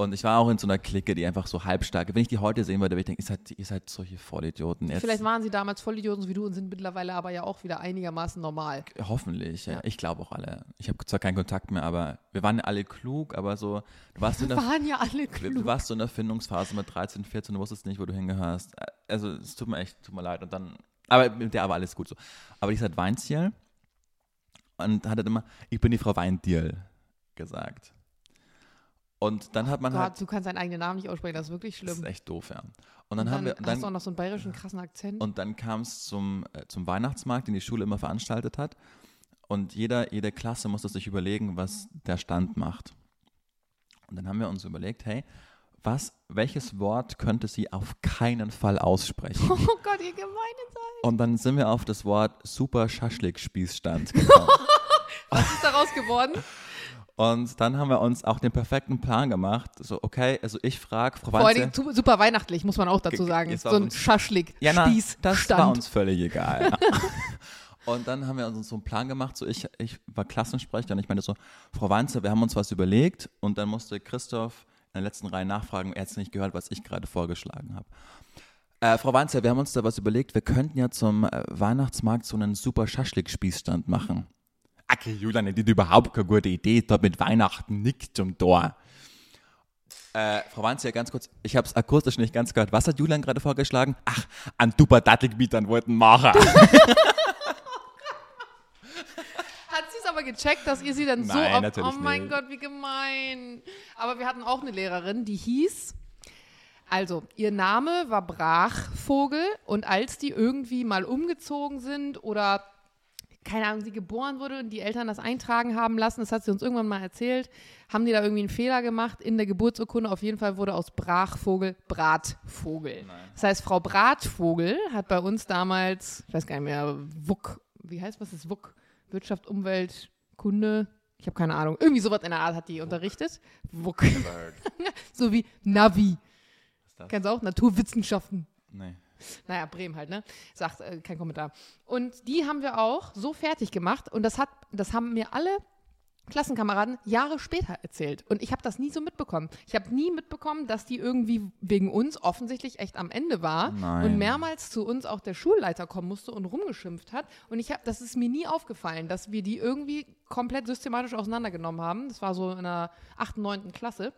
Und ich war auch in so einer Clique, die einfach so halbstark. Wenn ich die heute sehen würde, würde ich denken, ihr seid, ihr seid solche Vollidioten. Jetzt, Vielleicht waren sie damals Vollidioten wie du und sind mittlerweile aber ja auch wieder einigermaßen normal. Hoffentlich, ja. ja. Ich glaube auch alle. Ich habe zwar keinen Kontakt mehr, aber wir waren ja alle klug, aber so. Du warst wir waren ja alle klug. Du warst so in der Findungsphase mit 13, 14, du wusstest nicht, wo du hingehörst. Also es tut mir echt, tut mir leid. Und dann, aber mit der war alles gut so. Aber die hat Weinziel und hat halt immer, ich bin die Frau Weindiel gesagt. Und dann hat man Gott, halt. Du kannst deinen eigenen Namen nicht aussprechen, das ist wirklich schlimm. Das ist echt doof, ja. Und dann, und dann haben wir. Dann, hast du auch noch so einen bayerischen krassen Akzent. Und dann kam es zum, äh, zum Weihnachtsmarkt, den die Schule immer veranstaltet hat. Und jeder, jede Klasse musste sich überlegen, was der Stand macht. Und dann haben wir uns überlegt, hey, was, welches Wort könnte sie auf keinen Fall aussprechen? Oh Gott, ihr gemeine seid. Und dann sind wir auf das Wort Super Schaschlik-Spießstand gekommen. was ist daraus geworden? Und dann haben wir uns auch den perfekten Plan gemacht. So, okay, also ich frage Frau Vor allem super weihnachtlich, muss man auch dazu sagen. So ein Schaschlik, ja, na, Spieß, Das Stand. war uns völlig egal. und dann haben wir uns so einen Plan gemacht. So ich, ich war Klassensprecher und ich meinte so, Frau Weinzer, wir haben uns was überlegt. Und dann musste Christoph in der letzten Reihe nachfragen, er hat es nicht gehört, was ich gerade vorgeschlagen habe. Äh, Frau Weinzer, wir haben uns da was überlegt. Wir könnten ja zum äh, Weihnachtsmarkt so einen super Schaschlik-Spießstand machen. Okay, Julian, das ist überhaupt keine gute Idee, da mit Weihnachten nichts zum Tor. Äh, Frau Wanzia, ganz kurz, ich habe es akustisch nicht ganz gehört. Was hat Julian gerade vorgeschlagen? Ach, ein duper Dattelgebietern wollten machen. hat sie es aber gecheckt, dass ihr sie dann Nein, so auf, Oh mein nicht. Gott, wie gemein. Aber wir hatten auch eine Lehrerin, die hieß also, ihr Name war Brachvogel und als die irgendwie mal umgezogen sind oder keine Ahnung, sie geboren wurde und die Eltern das eintragen haben lassen, das hat sie uns irgendwann mal erzählt, haben die da irgendwie einen Fehler gemacht in der Geburtsurkunde. Auf jeden Fall wurde aus Brachvogel Bratvogel. Nein. Das heißt, Frau Bratvogel hat bei uns damals, ich weiß gar nicht mehr, WUK, wie heißt was ist WUK? Wirtschaft, Umwelt, Kunde, ich habe keine Ahnung. Irgendwie sowas in der Art hat die unterrichtet. WUK. so wie Navi. Kennst du auch? Naturwissenschaften. Nee. Naja, Bremen halt, ne? Sagt äh, kein Kommentar. Und die haben wir auch so fertig gemacht und das hat, das haben mir alle Klassenkameraden Jahre später erzählt. Und ich habe das nie so mitbekommen. Ich habe nie mitbekommen, dass die irgendwie wegen uns offensichtlich echt am Ende war Nein. und mehrmals zu uns auch der Schulleiter kommen musste und rumgeschimpft hat. Und ich habe, das ist mir nie aufgefallen, dass wir die irgendwie komplett systematisch auseinandergenommen haben. Das war so in der 8., 9. Klasse.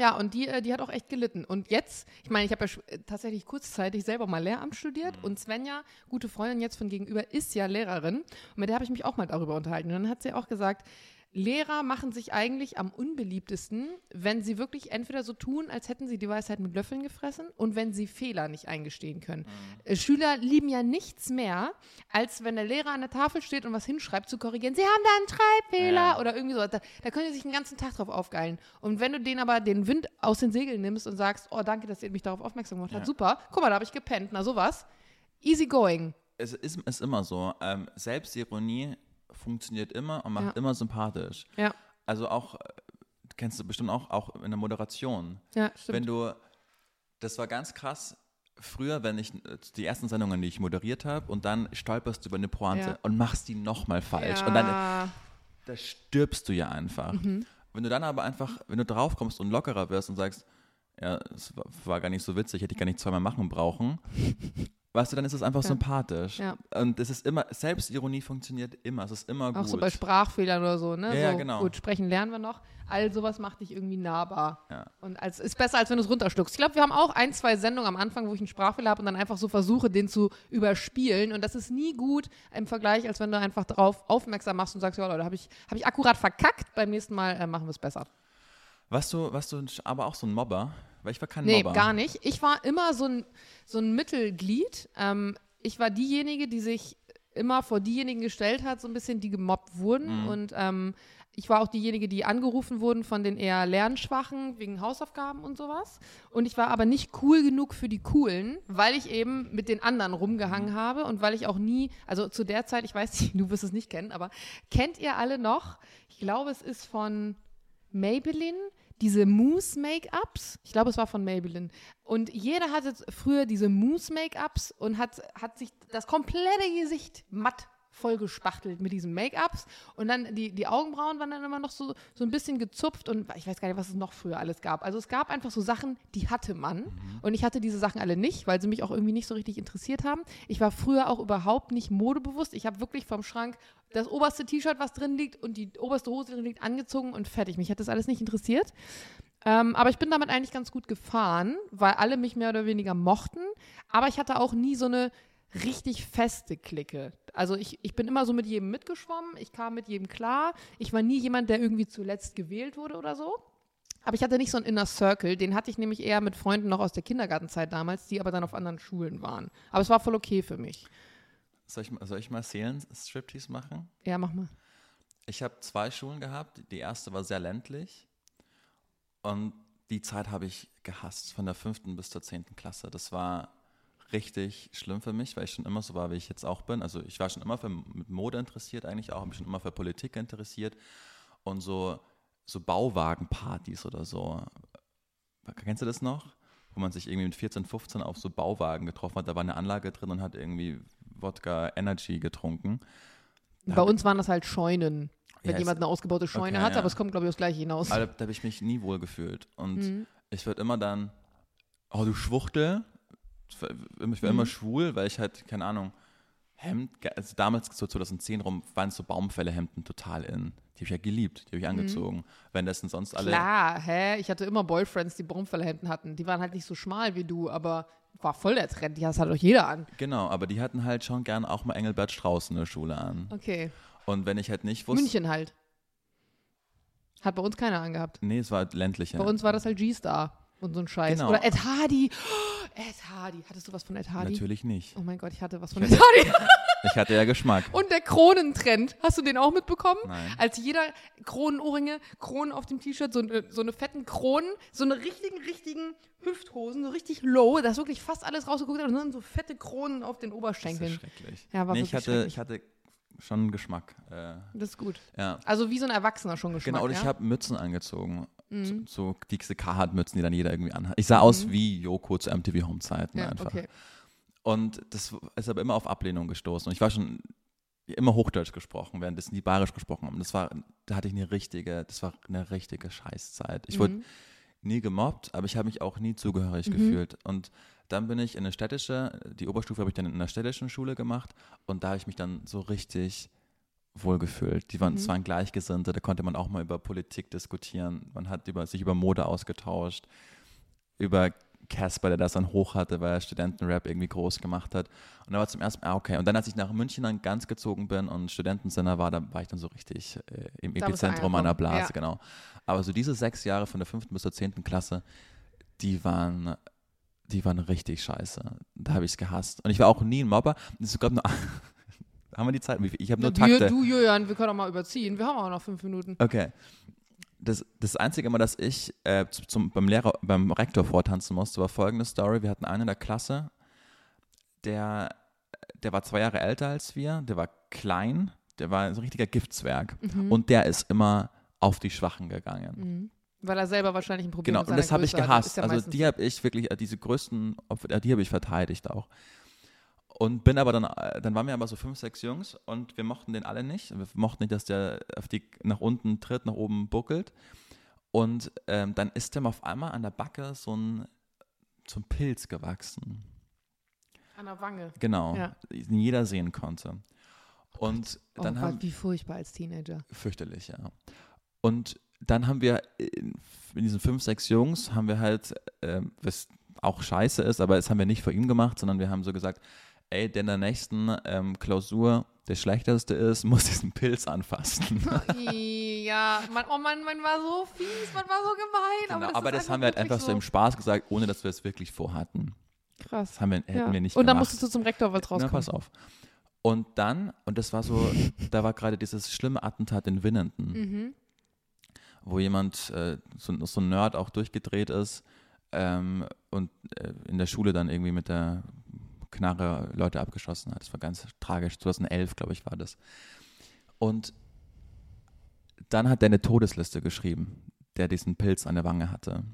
Ja, und die, äh, die hat auch echt gelitten. Und jetzt, ich meine, ich habe ja äh, tatsächlich kurzzeitig selber mal Lehramt studiert Mhm. und Svenja, gute Freundin jetzt von gegenüber, ist ja Lehrerin. Und mit der habe ich mich auch mal darüber unterhalten. Und dann hat sie auch gesagt, Lehrer machen sich eigentlich am unbeliebtesten, wenn sie wirklich entweder so tun, als hätten sie die Weisheit mit Löffeln gefressen und wenn sie Fehler nicht eingestehen können. Äh, Schüler lieben ja nichts mehr, als wenn der Lehrer an der Tafel steht und was hinschreibt, zu korrigieren. Sie haben da einen Schreibfehler Ja. oder irgendwie so. Da, da können sie sich den ganzen Tag drauf aufgeilen. Und wenn du denen aber den Wind aus den Segeln nimmst und sagst, oh, danke, dass ihr mich darauf aufmerksam gemacht habt, Ja. super, guck mal, da habe ich gepennt, na sowas. Easy going. Es ist, ist immer so. Ähm, Selbstironie funktioniert immer und macht Ja. immer sympathisch. Ja, Also auch, äh, kennst du bestimmt auch, auch in der Moderation. ja, stimmt. Wenn du, das war ganz krass, früher, wenn ich äh, die ersten Sendungen, die ich moderiert habe, und dann stolperst du über eine Pointe Ja. und machst die nochmal falsch. ja. Und dann da stirbst du ja einfach. Mhm. Wenn du dann aber einfach, wenn du draufkommst und lockerer wirst und sagst, ja, es war, war gar nicht so witzig, hätte ich gar nicht zweimal machen brauchen, weißt du, dann ist es einfach Ja. sympathisch. Ja. Und es ist immer, Selbstironie funktioniert immer, es ist immer Auch gut. so bei Sprachfehlern oder so, ne? Ja, ja, so, genau. Gut, sprechen lernen wir noch. All sowas macht dich irgendwie nahbar. Ja. Und als, ist besser, als wenn du es runterschluckst. Ich glaube, wir haben auch ein, zwei Sendungen am Anfang, wo ich einen Sprachfehler habe und dann einfach so versuche, den zu überspielen. Und das ist nie gut im Vergleich, als wenn du einfach darauf aufmerksam machst und sagst, ja Leute, habe ich, hab ich akkurat verkackt, beim nächsten Mal äh, machen wir es besser. Warst du, warst du aber auch so ein Mobber? Weil ich war kein Nee, Mobber. gar nicht. Ich war immer so ein, so ein Mittelglied. Ähm, ich war diejenige, die sich immer vor diejenigen gestellt hat, so ein bisschen, die gemobbt wurden. Mhm. Und ähm, ich war auch diejenige, die angerufen wurden von den eher Lernschwachen wegen Hausaufgaben und sowas. Und ich war aber nicht cool genug für die Coolen, weil ich eben mit den anderen Mhm. rumgehangen habe und weil ich auch nie, also zu der Zeit, ich weiß nicht, du wirst es nicht kennen, aber kennt ihr alle noch, ich glaube, es ist von Maybelline, diese Mousse-Make-ups. Ich glaube, es war von Maybelline. Und jeder hatte früher diese Mousse-Make-ups und hat, hat sich das komplette Gesicht matt vollgespachtelt mit diesen Make-ups. Und dann die, die Augenbrauen waren dann immer noch so, so ein bisschen gezupft und ich weiß gar nicht, was es noch früher alles gab. Also es gab einfach so Sachen, die hatte man. Und ich hatte diese Sachen alle nicht, weil sie mich auch irgendwie nicht so richtig interessiert haben. Ich war früher auch überhaupt nicht modebewusst. Ich habe wirklich vom Schrank das oberste T-Shirt, was drin liegt und die oberste Hose, drin liegt, angezogen und fertig. Mich hat das alles nicht interessiert. Ähm, aber ich bin damit eigentlich ganz gut gefahren, weil alle mich mehr oder weniger mochten. Aber ich hatte auch nie so eine richtig feste Clique. Also ich, ich bin immer so mit jedem mitgeschwommen, ich kam mit jedem klar. Ich war nie jemand, der irgendwie zuletzt gewählt wurde oder so. Aber ich hatte nicht so einen Inner Circle, den hatte ich nämlich eher mit Freunden noch aus der Kindergartenzeit damals, die aber dann auf anderen Schulen waren. Aber es war voll okay für mich. Soll ich, soll ich mal Seelen Striptease machen? Ja, mach mal. Ich habe zwei Schulen gehabt. Die erste war sehr ländlich. Und die Zeit habe ich gehasst, von der fünften bis zur zehnten Klasse. Das war richtig schlimm für mich, weil ich schon immer so war, wie ich jetzt auch bin. Also ich war schon immer für, mit Mode interessiert eigentlich auch, habe mich schon immer für Politik interessiert. Und so, so Bauwagenpartys oder so. Kennst du das noch? Wo man sich irgendwie mit 14, 15 auf so Bauwagen getroffen hat. Da war eine Anlage drin und hat irgendwie Wodka Energy getrunken. Bei uns waren das halt Scheunen, wenn Ja, jemand eine ausgebaute Scheune Okay, hatte, ja. aber es kommt, glaube ich, aufs Gleiche hinaus. Aber da habe ich mich nie wohl gefühlt. Und Mhm. ich würde immer dann, oh du Schwuchtel. Ich war, Mhm. immer schwul, weil ich halt, keine Ahnung, Hemd, also damals so 2010 rum waren so Baumfellehemden total in. Die habe ich ja geliebt, die habe ich angezogen. Wenn das denn sonst alle. Mhm. Klar, hä? Ich hatte immer Boyfriends, die Baumfellhemden hatten. Die waren halt nicht so schmal wie du, aber war voll der Trend. Die hat doch jeder an. Genau, aber die hatten halt schon gern auch mal Engelbert Strauß in der Schule an. Okay. Und wenn ich halt nicht wusste. München halt. Hat bei uns keiner angehabt. Nee, es war ländlicher. Bei uns war das halt G-Star und so ein Scheiß. Genau. Oder Ed Hardy. Oh, Ed Hardy. Hattest du was von Ed Hardy? Natürlich nicht. Oh mein Gott, ich hatte was von Ich Ed Hardy. Ich hatte ja Geschmack. Und der Kronentrend. Hast du den auch mitbekommen? Nein. Als jeder Kronenohrringe, Kronen auf dem T-Shirt, so, eine- so eine fetten Kronen, so eine richtigen, richtigen Hüfthosen, so richtig low, da ist wirklich fast alles rausgeguckt hat und dann so fette Kronen auf den Das ist Oberschenkeln. schrecklich. Ja, war nee, ich hatte, ich hatte schon Geschmack. Äh, Das ist gut. ja. Also wie so ein Erwachsener schon Geschmack, Genau, und ich ja? habe Mützen angezogen. Mhm. So, so Carhartt-Mützen, die dann jeder irgendwie anhat. Ich sah aus wie Joko zu MTV Home-Zeiten ja, einfach. okay. Und das ist aber immer auf Ablehnung gestoßen. Und ich war schon immer Hochdeutsch gesprochen, währenddessen die Bayerisch gesprochen haben. Das war, da hatte ich eine richtige, das war eine richtige Scheißzeit. Ich wurde Mhm. nie gemobbt, aber ich habe mich auch nie zugehörig Mhm. gefühlt. Und dann bin ich in eine städtische, die Oberstufe habe ich dann in einer städtischen Schule gemacht und da habe ich mich dann so richtig wohlgefühlt. Die waren, Mhm. es waren Gleichgesinnte, da konnte man auch mal über Politik diskutieren. Man hat über, sich über Mode ausgetauscht, über Casper, der das dann hoch hatte, weil er Studentenrap irgendwie groß gemacht hat. Und da war zum ersten Mal, ah, okay. Und dann, als ich nach München dann ganz gezogen bin und Studentensender war, da war ich dann so richtig äh, im Da Epizentrum meiner Blase, ja. genau. Aber so diese sechs Jahre von der fünften bis zur zehnten Klasse, die waren, die waren richtig scheiße. Da habe ich es gehasst. Und ich war auch nie ein Mobber. Es gab nur, haben wir die Zeit? Ich habe nur Na, wir, Takte. du, Julian, wir können auch mal überziehen. Wir haben auch noch fünf Minuten. Okay. Das, das Einzige Mal, dass ich äh, zu- zum, beim Lehrer, beim Rektor vortanzen musste, war folgende Story. Wir hatten einen in der Klasse, der, der war zwei Jahre älter als wir, der war klein, der war ein richtiger Giftzwerg. Mhm. Und der ist immer auf die Schwachen gegangen. Mhm. Weil er selber wahrscheinlich ein Problem Genau, mit und seiner das habe ich hat. gehasst. Ja also die habe ich wirklich, äh, diese größten, Opfer- äh, die habe ich verteidigt auch. Und bin aber dann, äh, dann waren wir aber so fünf, sechs Jungs und wir mochten den alle nicht. Wir mochten nicht, dass der auf die, nach unten tritt, nach oben buckelt. Und ähm, dann ist dem auf einmal an der Backe so ein, so ein Pilz gewachsen. An der Wange. Genau, Ja. den jeder sehen konnte. Und Oh dann Gott, haben, wie furchtbar als Teenager. Fürchterlich, ja. Und dann haben wir in, in diesen fünf, sechs Jungs haben wir halt, ähm, was auch scheiße ist, aber das haben wir nicht vor ihm gemacht, sondern wir haben so gesagt, ey, der in der nächsten ähm, Klausur der schlechteste ist, muss diesen Pilz anfassen. ja, man, oh Mann, man war so fies, man war so gemein. Genau, aber das, aber das haben wir halt einfach so im Spaß gesagt, ohne dass wir es wirklich vorhatten. Krass. Das haben wir, hätten ja. wir nicht Und dann gemacht. musstest du zum Rektor, was Na, rauskommt. pass auf. Und dann, und das war so, da war gerade dieses schlimme Attentat in Winnenden. Mhm. wo jemand, äh, so, so ein Nerd auch durchgedreht ist ähm, und äh, in der Schule dann irgendwie mit der Knarre Leute abgeschossen hat. Das war ganz tragisch. 2011, glaube ich, war das. Und dann hat der eine Todesliste geschrieben, der diesen Pilz an der Wange hatte.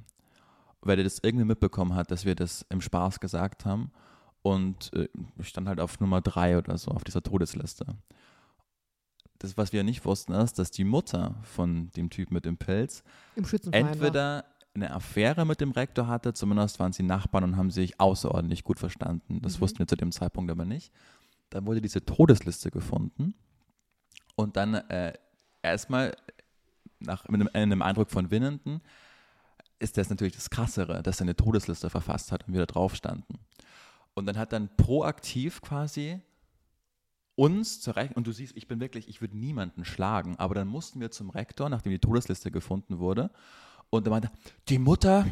Weil er das irgendwie mitbekommen hat, dass wir das im Spaß gesagt haben. Und äh, ich stand halt auf Nummer drei oder so auf dieser Todesliste das, was wir nicht wussten, ist, dass die Mutter von dem Typ mit dem Pilz war. Eine Affäre mit dem Rektor hatte, zumindest waren sie Nachbarn und haben sich außerordentlich gut verstanden. Das Mhm. wussten wir zu dem Zeitpunkt aber nicht. Dann wurde diese Todesliste gefunden und dann äh, erstmal nach, mit einem, einem Eindruck von Winnenden ist das natürlich das Krassere, dass er eine Todesliste verfasst hat und wir da drauf standen. Und dann hat dann proaktiv quasi uns zur Rechnung, und du siehst, ich bin wirklich, ich würde niemanden schlagen, aber dann mussten wir zum Rektor, nachdem die Todesliste gefunden wurde, und er meinte, die Mutter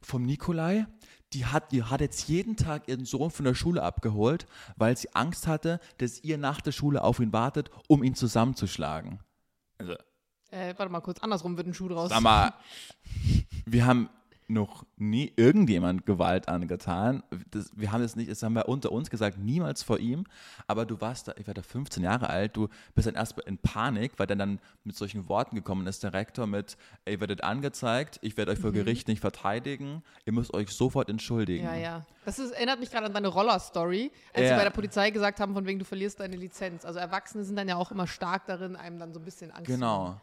vom Nikolai, die hat, die hat jetzt jeden Tag ihren Sohn von der Schule abgeholt, weil sie Angst hatte, dass ihr nach der Schule auf ihn wartet, um ihn zusammenzuschlagen. Also, Äh, warte mal kurz, andersrum wird ein Schuh draus. Sag mal, wir haben noch nie irgendjemand Gewalt angetan. Das, wir haben das nicht, das haben wir unter uns gesagt, niemals vor ihm. Aber du warst da, ich war da 15 Jahre alt, du bist dann erst in Panik, weil dann dann mit solchen Worten gekommen ist, der Rektor mit, ihr werdet angezeigt, ich werde euch vor Gericht nicht verteidigen, ihr müsst euch sofort entschuldigen. Ja, ja. Das ist, erinnert mich gerade an deine Roller-Story, als Ja. sie bei der Polizei gesagt haben, von wegen du verlierst deine Lizenz. Also Erwachsene sind dann ja auch immer stark darin, einem dann so ein bisschen Angst zu machen. Genau.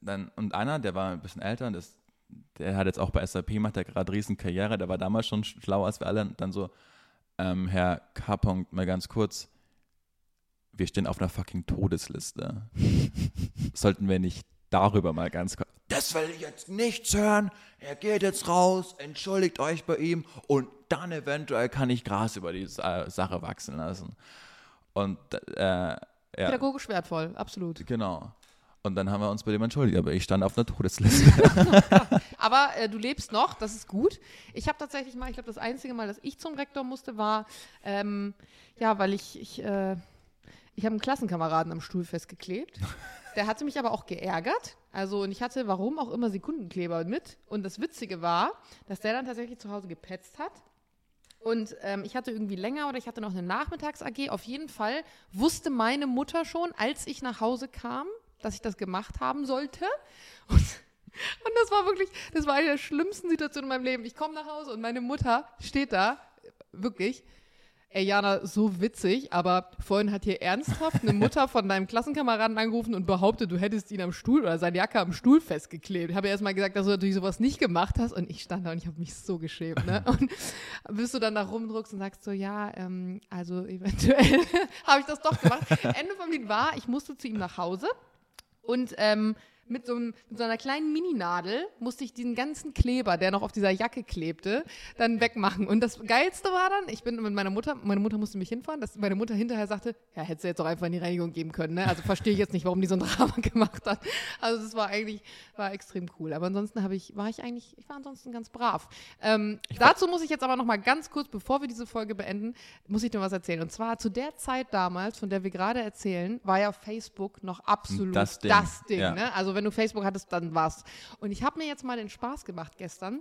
Dann, und einer, der war ein bisschen älter, das, der hat jetzt auch bei SAP, macht der gerade riesen Karriere, der war damals schon schlauer als wir alle. Und dann so, ähm, Herr K. -Punkt, mal ganz kurz, wir stehen auf einer fucking Todesliste. Sollten wir nicht darüber mal ganz kurz. Das will ich jetzt nichts hören. Er geht jetzt raus, entschuldigt euch bei ihm und dann eventuell kann ich Gras über die Sache wachsen lassen. Und äh, ja. Pädagogisch wertvoll, absolut. Genau. Und dann haben wir uns bei dem entschuldigt, aber ich stand auf einer Todesliste. Aber äh, du lebst noch, das ist gut. Ich habe tatsächlich mal, ich glaube, das einzige Mal, dass ich zum Rektor musste, war, ähm, ja, weil ich, ich, äh, ich habe einen Klassenkameraden am Stuhl festgeklebt. Der hatte mich aber auch geärgert. Also, und ich hatte, warum auch immer, Sekundenkleber mit. Und das Witzige war, dass der dann tatsächlich zu Hause gepetzt hat. Und ähm, ich hatte irgendwie länger oder ich hatte noch eine Nachmittags-AG. Auf jeden Fall wusste meine Mutter schon, als ich nach Hause kam, dass ich das gemacht haben sollte. Und, und das war wirklich, das war eine der schlimmsten Situationen in meinem Leben. Ich komme nach Hause und meine Mutter steht da, wirklich. ey Jana, so witzig, aber vorhin hat hier ernsthaft eine Mutter von deinem Klassenkameraden angerufen und behauptet, du hättest ihn am Stuhl oder seine Jacke am Stuhl festgeklebt. Ich habe erst mal gesagt, dass du natürlich sowas nicht gemacht hast und ich stand da und ich habe mich so geschämt. Ne? Und bis du dann da rumdruckst und sagst so, ja, ähm, also eventuell habe ich das doch gemacht. Ende vom Lied war, ich musste zu ihm nach Hause und ähm, mit so, einem, mit so einer kleinen Mininadel musste ich diesen ganzen Kleber, der noch auf dieser Jacke klebte, dann wegmachen. Und das Geilste war dann, ich bin mit meiner Mutter, meine Mutter musste mich hinfahren, dass meine Mutter hinterher sagte, ja, hättest du jetzt auch einfach in die Reinigung geben können. Ne? Also verstehe ich jetzt nicht, warum die so ein Drama gemacht hat. Also das war eigentlich, war extrem cool. Aber ansonsten habe ich, war ich eigentlich, ich war ansonsten ganz brav. Ähm, dazu muss ich jetzt aber noch mal ganz kurz, bevor wir diese Folge beenden, muss ich dir was erzählen. Und zwar zu der Zeit damals, von der wir gerade erzählen, war ja Facebook noch absolut Das Ding. Das Ding Ja. ne? Also wenn du Facebook hattest, dann war's. Und ich habe mir jetzt mal den Spaß gemacht gestern,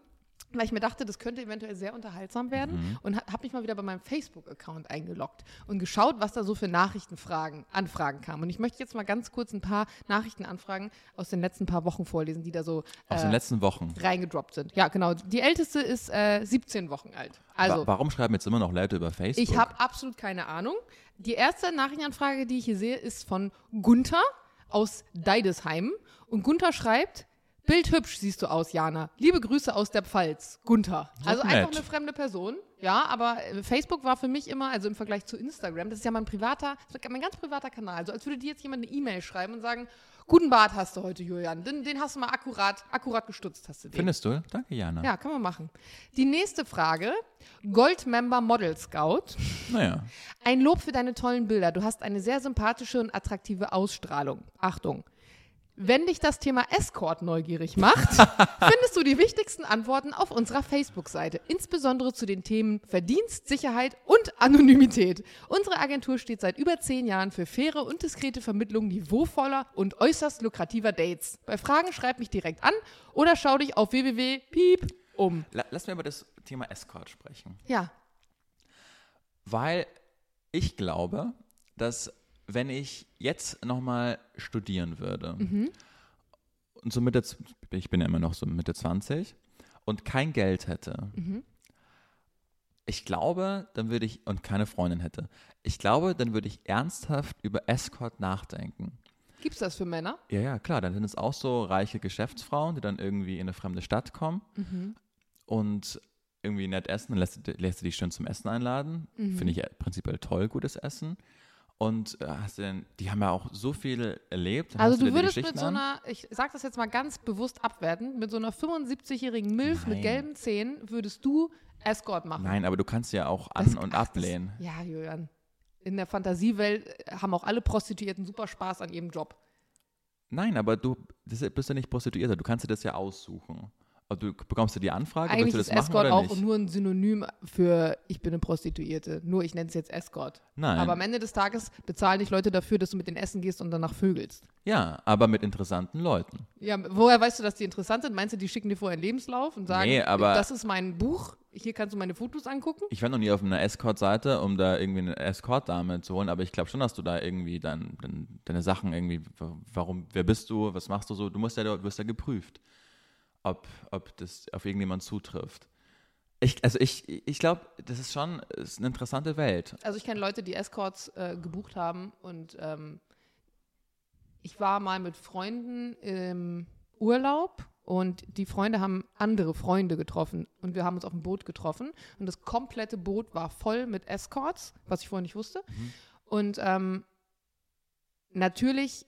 weil ich mir dachte, das könnte eventuell sehr unterhaltsam werden Mhm. und ha habe mich mal wieder bei meinem Facebook-Account eingeloggt und geschaut, was da so für Nachrichtenfragen, Anfragen kamen. Und ich möchte jetzt mal ganz kurz ein paar Nachrichtenanfragen aus den letzten paar Wochen vorlesen, die da so Aus äh, den letzten Wochen. reingedroppt sind. Ja, genau. Die älteste ist äh, 17 Wochen alt. Also Wa warum schreiben jetzt immer noch Leute über Facebook? ich habe absolut keine Ahnung. Die erste Nachrichtenanfrage, die ich hier sehe, ist von Gunther aus Deidesheim. Und Gunther schreibt, Bildhübsch siehst du aus, Jana. Liebe Grüße aus der Pfalz. Gunther. Also nett. einfach eine fremde Person. Ja, aber äh, Facebook war für mich immer, also im Vergleich zu Instagram, das ist ja mein privater, mein ganz privater Kanal. Also als würde dir jetzt jemand eine E-Mail schreiben und sagen, guten Bart hast du heute, Julian. Den, den hast du mal akkurat, akkurat gestutzt, hast du den. Findest du? Danke, Jana. Ja, kann man machen. Die nächste Frage, Goldmember Model Scout. Naja. Ein Lob für deine tollen Bilder. Du hast eine sehr sympathische und attraktive Ausstrahlung. Achtung. Wenn dich das Thema Escort neugierig macht, findest du die wichtigsten Antworten auf unserer Facebook-Seite, insbesondere zu den Themen Verdienst, Sicherheit und Anonymität. Unsere Agentur steht seit über zehn Jahren für faire und diskrete Vermittlung niveauvoller und äußerst lukrativer Dates. Bei Fragen schreib mich direkt an oder schau dich auf www.piep um. La lass mir über das Thema Escort sprechen. Ja, Weil ich glaube, dass wenn ich jetzt nochmal studieren würde und so Mitte, ich bin ja immer noch so Mitte 20 und kein Geld hätte, ich glaube, dann würde ich, und keine Freundin hätte, ich glaube, dann würde ich ernsthaft über Escort nachdenken. gibt's das für Männer? Ja, ja, klar, dann sind es auch so reiche Geschäftsfrauen, die dann irgendwie in eine fremde Stadt kommen und irgendwie nett essen, dann lässt, du- lässt du dich schön zum Essen einladen. Finde ich prinzipiell toll, gutes Essen. Und äh, hast du denn, die haben ja auch so viel erlebt. Also du die würdest mit so einer, ich sag das jetzt mal ganz bewusst abwertend, mit so einer 75-jährigen Milf mit Nein. gelben Zähnen würdest du Escort machen. Nein, aber du kannst ja auch an- Das- und ach, das- ablehnen. Ja, Julian. In der Fantasiewelt äh, haben auch alle Prostituierten super Spaß an ihrem Job. Nein, aber du das bist ja nicht Prostituierter, du kannst dir das ja aussuchen. Also du bekommst du die Anfrage, Eigentlich ist du das machen Escort oder auch nur ein Synonym für ich bin eine Prostituierte. Nur ich nenne es jetzt Escort. Nein. Aber am Ende des Tages bezahlen dich Leute dafür, dass du mit denen essen gehst und danach vögelst. ja, aber mit interessanten Leuten. Ja, woher weißt du, dass die interessant sind? Meinst du, die schicken dir vorher einen Lebenslauf und sagen, Nee, aber- das ist mein Buch, hier kannst du meine Fotos angucken? Ich war noch nie auf einer Escort-Seite, um da irgendwie eine Escort-Dame zu holen, aber ich glaube schon, dass du da irgendwie dein, dein, deine Sachen irgendwie, wa- warum, wer bist du, was machst du so, du musst ja, du wirst ja geprüft, ob, ob das auf irgendjemand zutrifft. Ich, also ich, ich glaube, das ist schon ist eine interessante Welt. Also ich kenne Leute, die Escorts äh, gebucht haben und ähm, ich war mal mit Freunden im Urlaub und die Freunde haben andere Freunde getroffen und wir haben uns auf dem Boot getroffen und das komplette Boot war voll mit Escorts, was ich vorher nicht wusste. Und ähm, natürlich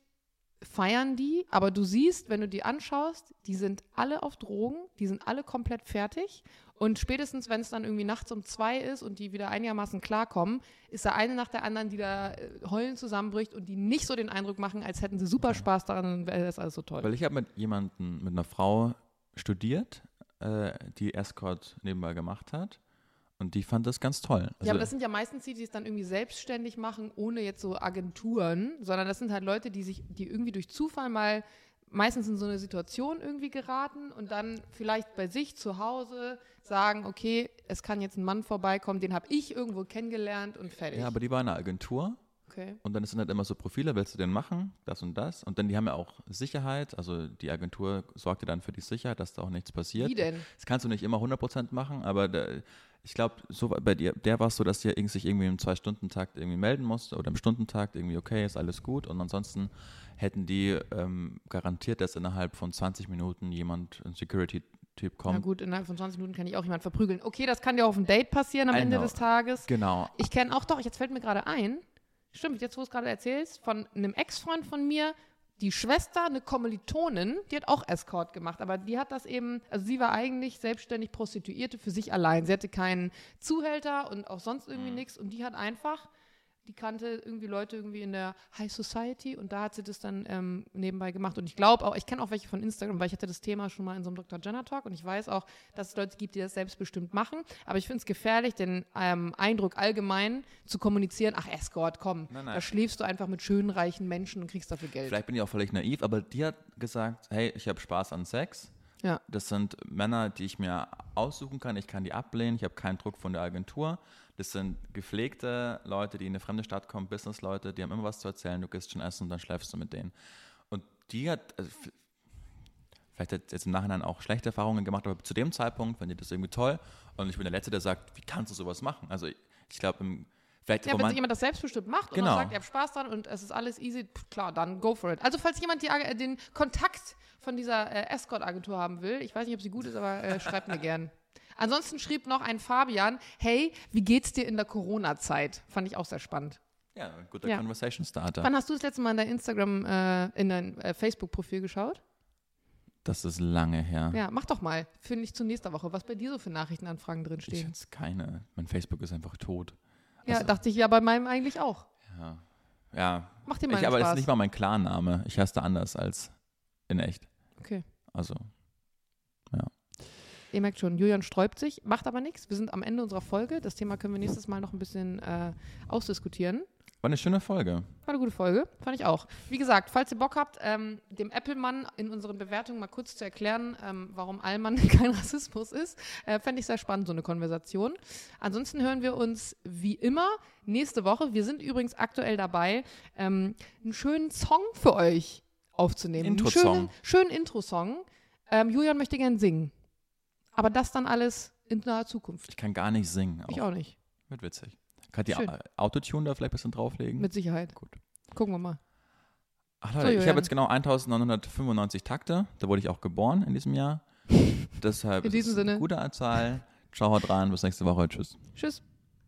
feiern die, aber du siehst, wenn du die anschaust, die sind alle auf Drogen, die sind alle komplett fertig. Und spätestens, wenn es dann irgendwie nachts um zwei ist und die wieder einigermaßen klarkommen, ist da eine nach der anderen, die da äh, heulen zusammenbricht und die nicht so den Eindruck machen, als hätten sie super Spaß daran und wäre das alles so toll. Weil ich habe mit jemandem, mit einer Frau studiert, äh, die Escort nebenbei gemacht hat und die fand das ganz toll. Also, ja, aber das sind ja meistens die, die es dann irgendwie selbstständig machen, ohne jetzt so Agenturen, sondern das sind halt Leute, die sich, die irgendwie durch Zufall mal meistens in so eine Situation irgendwie geraten und dann vielleicht bei sich zu Hause sagen, okay, es kann jetzt ein Mann vorbeikommen, den habe ich irgendwo kennengelernt und fertig. ja, aber die war in einer Agentur okay. Und dann sind halt immer so Profile, willst du denn machen, das und das. Und dann, die haben ja auch Sicherheit, also die Agentur sorgt dir dann für die Sicherheit, dass da auch nichts passiert. Wie denn? Das kannst du nicht immer 100% machen, aber da, Ich glaube, so bei dir, der war es so, dass ihr sich irgendwie im Zwei-Stunden-Takt irgendwie melden musste oder im Stundentakt irgendwie, okay, ist alles gut. Und ansonsten hätten die ähm, garantiert, dass innerhalb von 20 Minuten jemand, ein Security-Typ Na kommt. gut, innerhalb von 20 Minuten kann ich auch jemand verprügeln. Okay, das kann ja auf dem Date passieren am I Ende know. des Tages. Genau. Ich kenne auch doch, jetzt fällt mir gerade ein, stimmt, jetzt wo du es gerade erzählst, von einem Ex-Freund von mir, die Schwester, eine Kommilitonin, die hat auch Escort gemacht, aber die hat das eben, also sie war eigentlich selbstständig Prostituierte für sich allein. Sie hatte keinen Zuhälter und auch sonst irgendwie nichts und die hat einfach, die kannte irgendwie Leute irgendwie in der High Society und da hat sie das dann ähm, nebenbei gemacht und ich glaube auch, ich kenne auch welche von Instagram, weil ich hatte das Thema schon mal in so einem Dr. Jenner Talk und ich weiß auch, dass es Leute gibt, die das selbstbestimmt machen, aber ich finde es gefährlich, den ähm, Eindruck allgemein zu kommunizieren, ach Escort, komm, Nein, nein. da schläfst du einfach mit schönen, reichen Menschen und kriegst dafür Geld. Vielleicht bin ich auch völlig naiv, aber die hat gesagt, hey, ich habe Spaß an Sex. Ja. Das sind Männer, die ich mir aussuchen kann. Ich kann die ablehnen. Ich habe keinen Druck von der Agentur. Das sind gepflegte Leute, die in eine fremde Stadt kommen, Businessleute, die haben immer was zu erzählen. Du gehst schon essen und dann schläfst du mit denen. Und die hat, also, vielleicht hat jetzt im Nachhinein auch schlechte Erfahrungen gemacht, aber zu dem Zeitpunkt fand ich das irgendwie toll. Und ich bin der Letzte, der sagt, wie kannst du sowas machen? Also ich, ich glaube, im- vielleicht Ja, wenn roman- sich jemand das selbstbestimmt macht und Genau. auch sagt, ihr habt Spaß dran und es ist alles easy, pff, klar, dann go for it. Also falls jemand die, äh, den Kontakt von dieser äh, Escort-Agentur haben will, ich weiß nicht, ob sie gut ist, aber äh, schreibt mir gern. Ansonsten schrieb noch ein Fabian, hey, wie geht's dir in der Corona-Zeit? Fand ich auch sehr spannend. ja, guter Ja. Conversation Starter. Wann hast du das letzte Mal in dein Instagram, äh, in dein äh, Facebook-Profil geschaut? Das ist lange her. Ja, mach doch mal. Finde ich zu nächster Woche, was bei dir so für Nachrichtenanfragen Ich drinstehen. jetzt keine. Mein Facebook ist einfach tot. Ja, Also- dachte ich ja bei meinem eigentlich auch. Ja. Ja. Mach dir mal Ich, aber das Spaß. ist nicht mal mein Klarname. Ich heiße da anders als in echt. okay. Also, Ihr merkt schon, Julian sträubt sich, macht aber nichts. Wir sind am Ende unserer Folge. Das Thema können wir nächstes Mal noch ein bisschen äh, ausdiskutieren. war eine schöne Folge. War eine gute Folge, fand ich auch. Wie gesagt, falls ihr Bock habt, ähm, dem Apple-Mann in unseren Bewertungen mal kurz zu erklären, ähm, warum Allmann kein Rassismus ist, äh, fände ich sehr spannend, so eine Konversation. Ansonsten hören wir uns wie immer nächste Woche. Wir sind übrigens aktuell dabei, ähm, einen schönen Song für euch aufzunehmen. Einen Intro-Song. schönen, schönen Intro-Song. Ähm, Julian möchte gern singen. Aber das dann alles in naher Zukunft. Ich kann gar nicht singen. Ich auch nicht. Wird witzig. Kann die Schön. Autotune da vielleicht ein bisschen drauflegen? Mit Sicherheit. Gut. Gucken wir mal. Ach So, Leute, ich Julian. habe jetzt genau 1995 Takte. Da wurde ich auch geboren in diesem Jahr. Deshalb In ist diesem es eine Sinne. gute Zahl. Ciao, haut rein. Bis nächste Woche. Tschüss. Tschüss.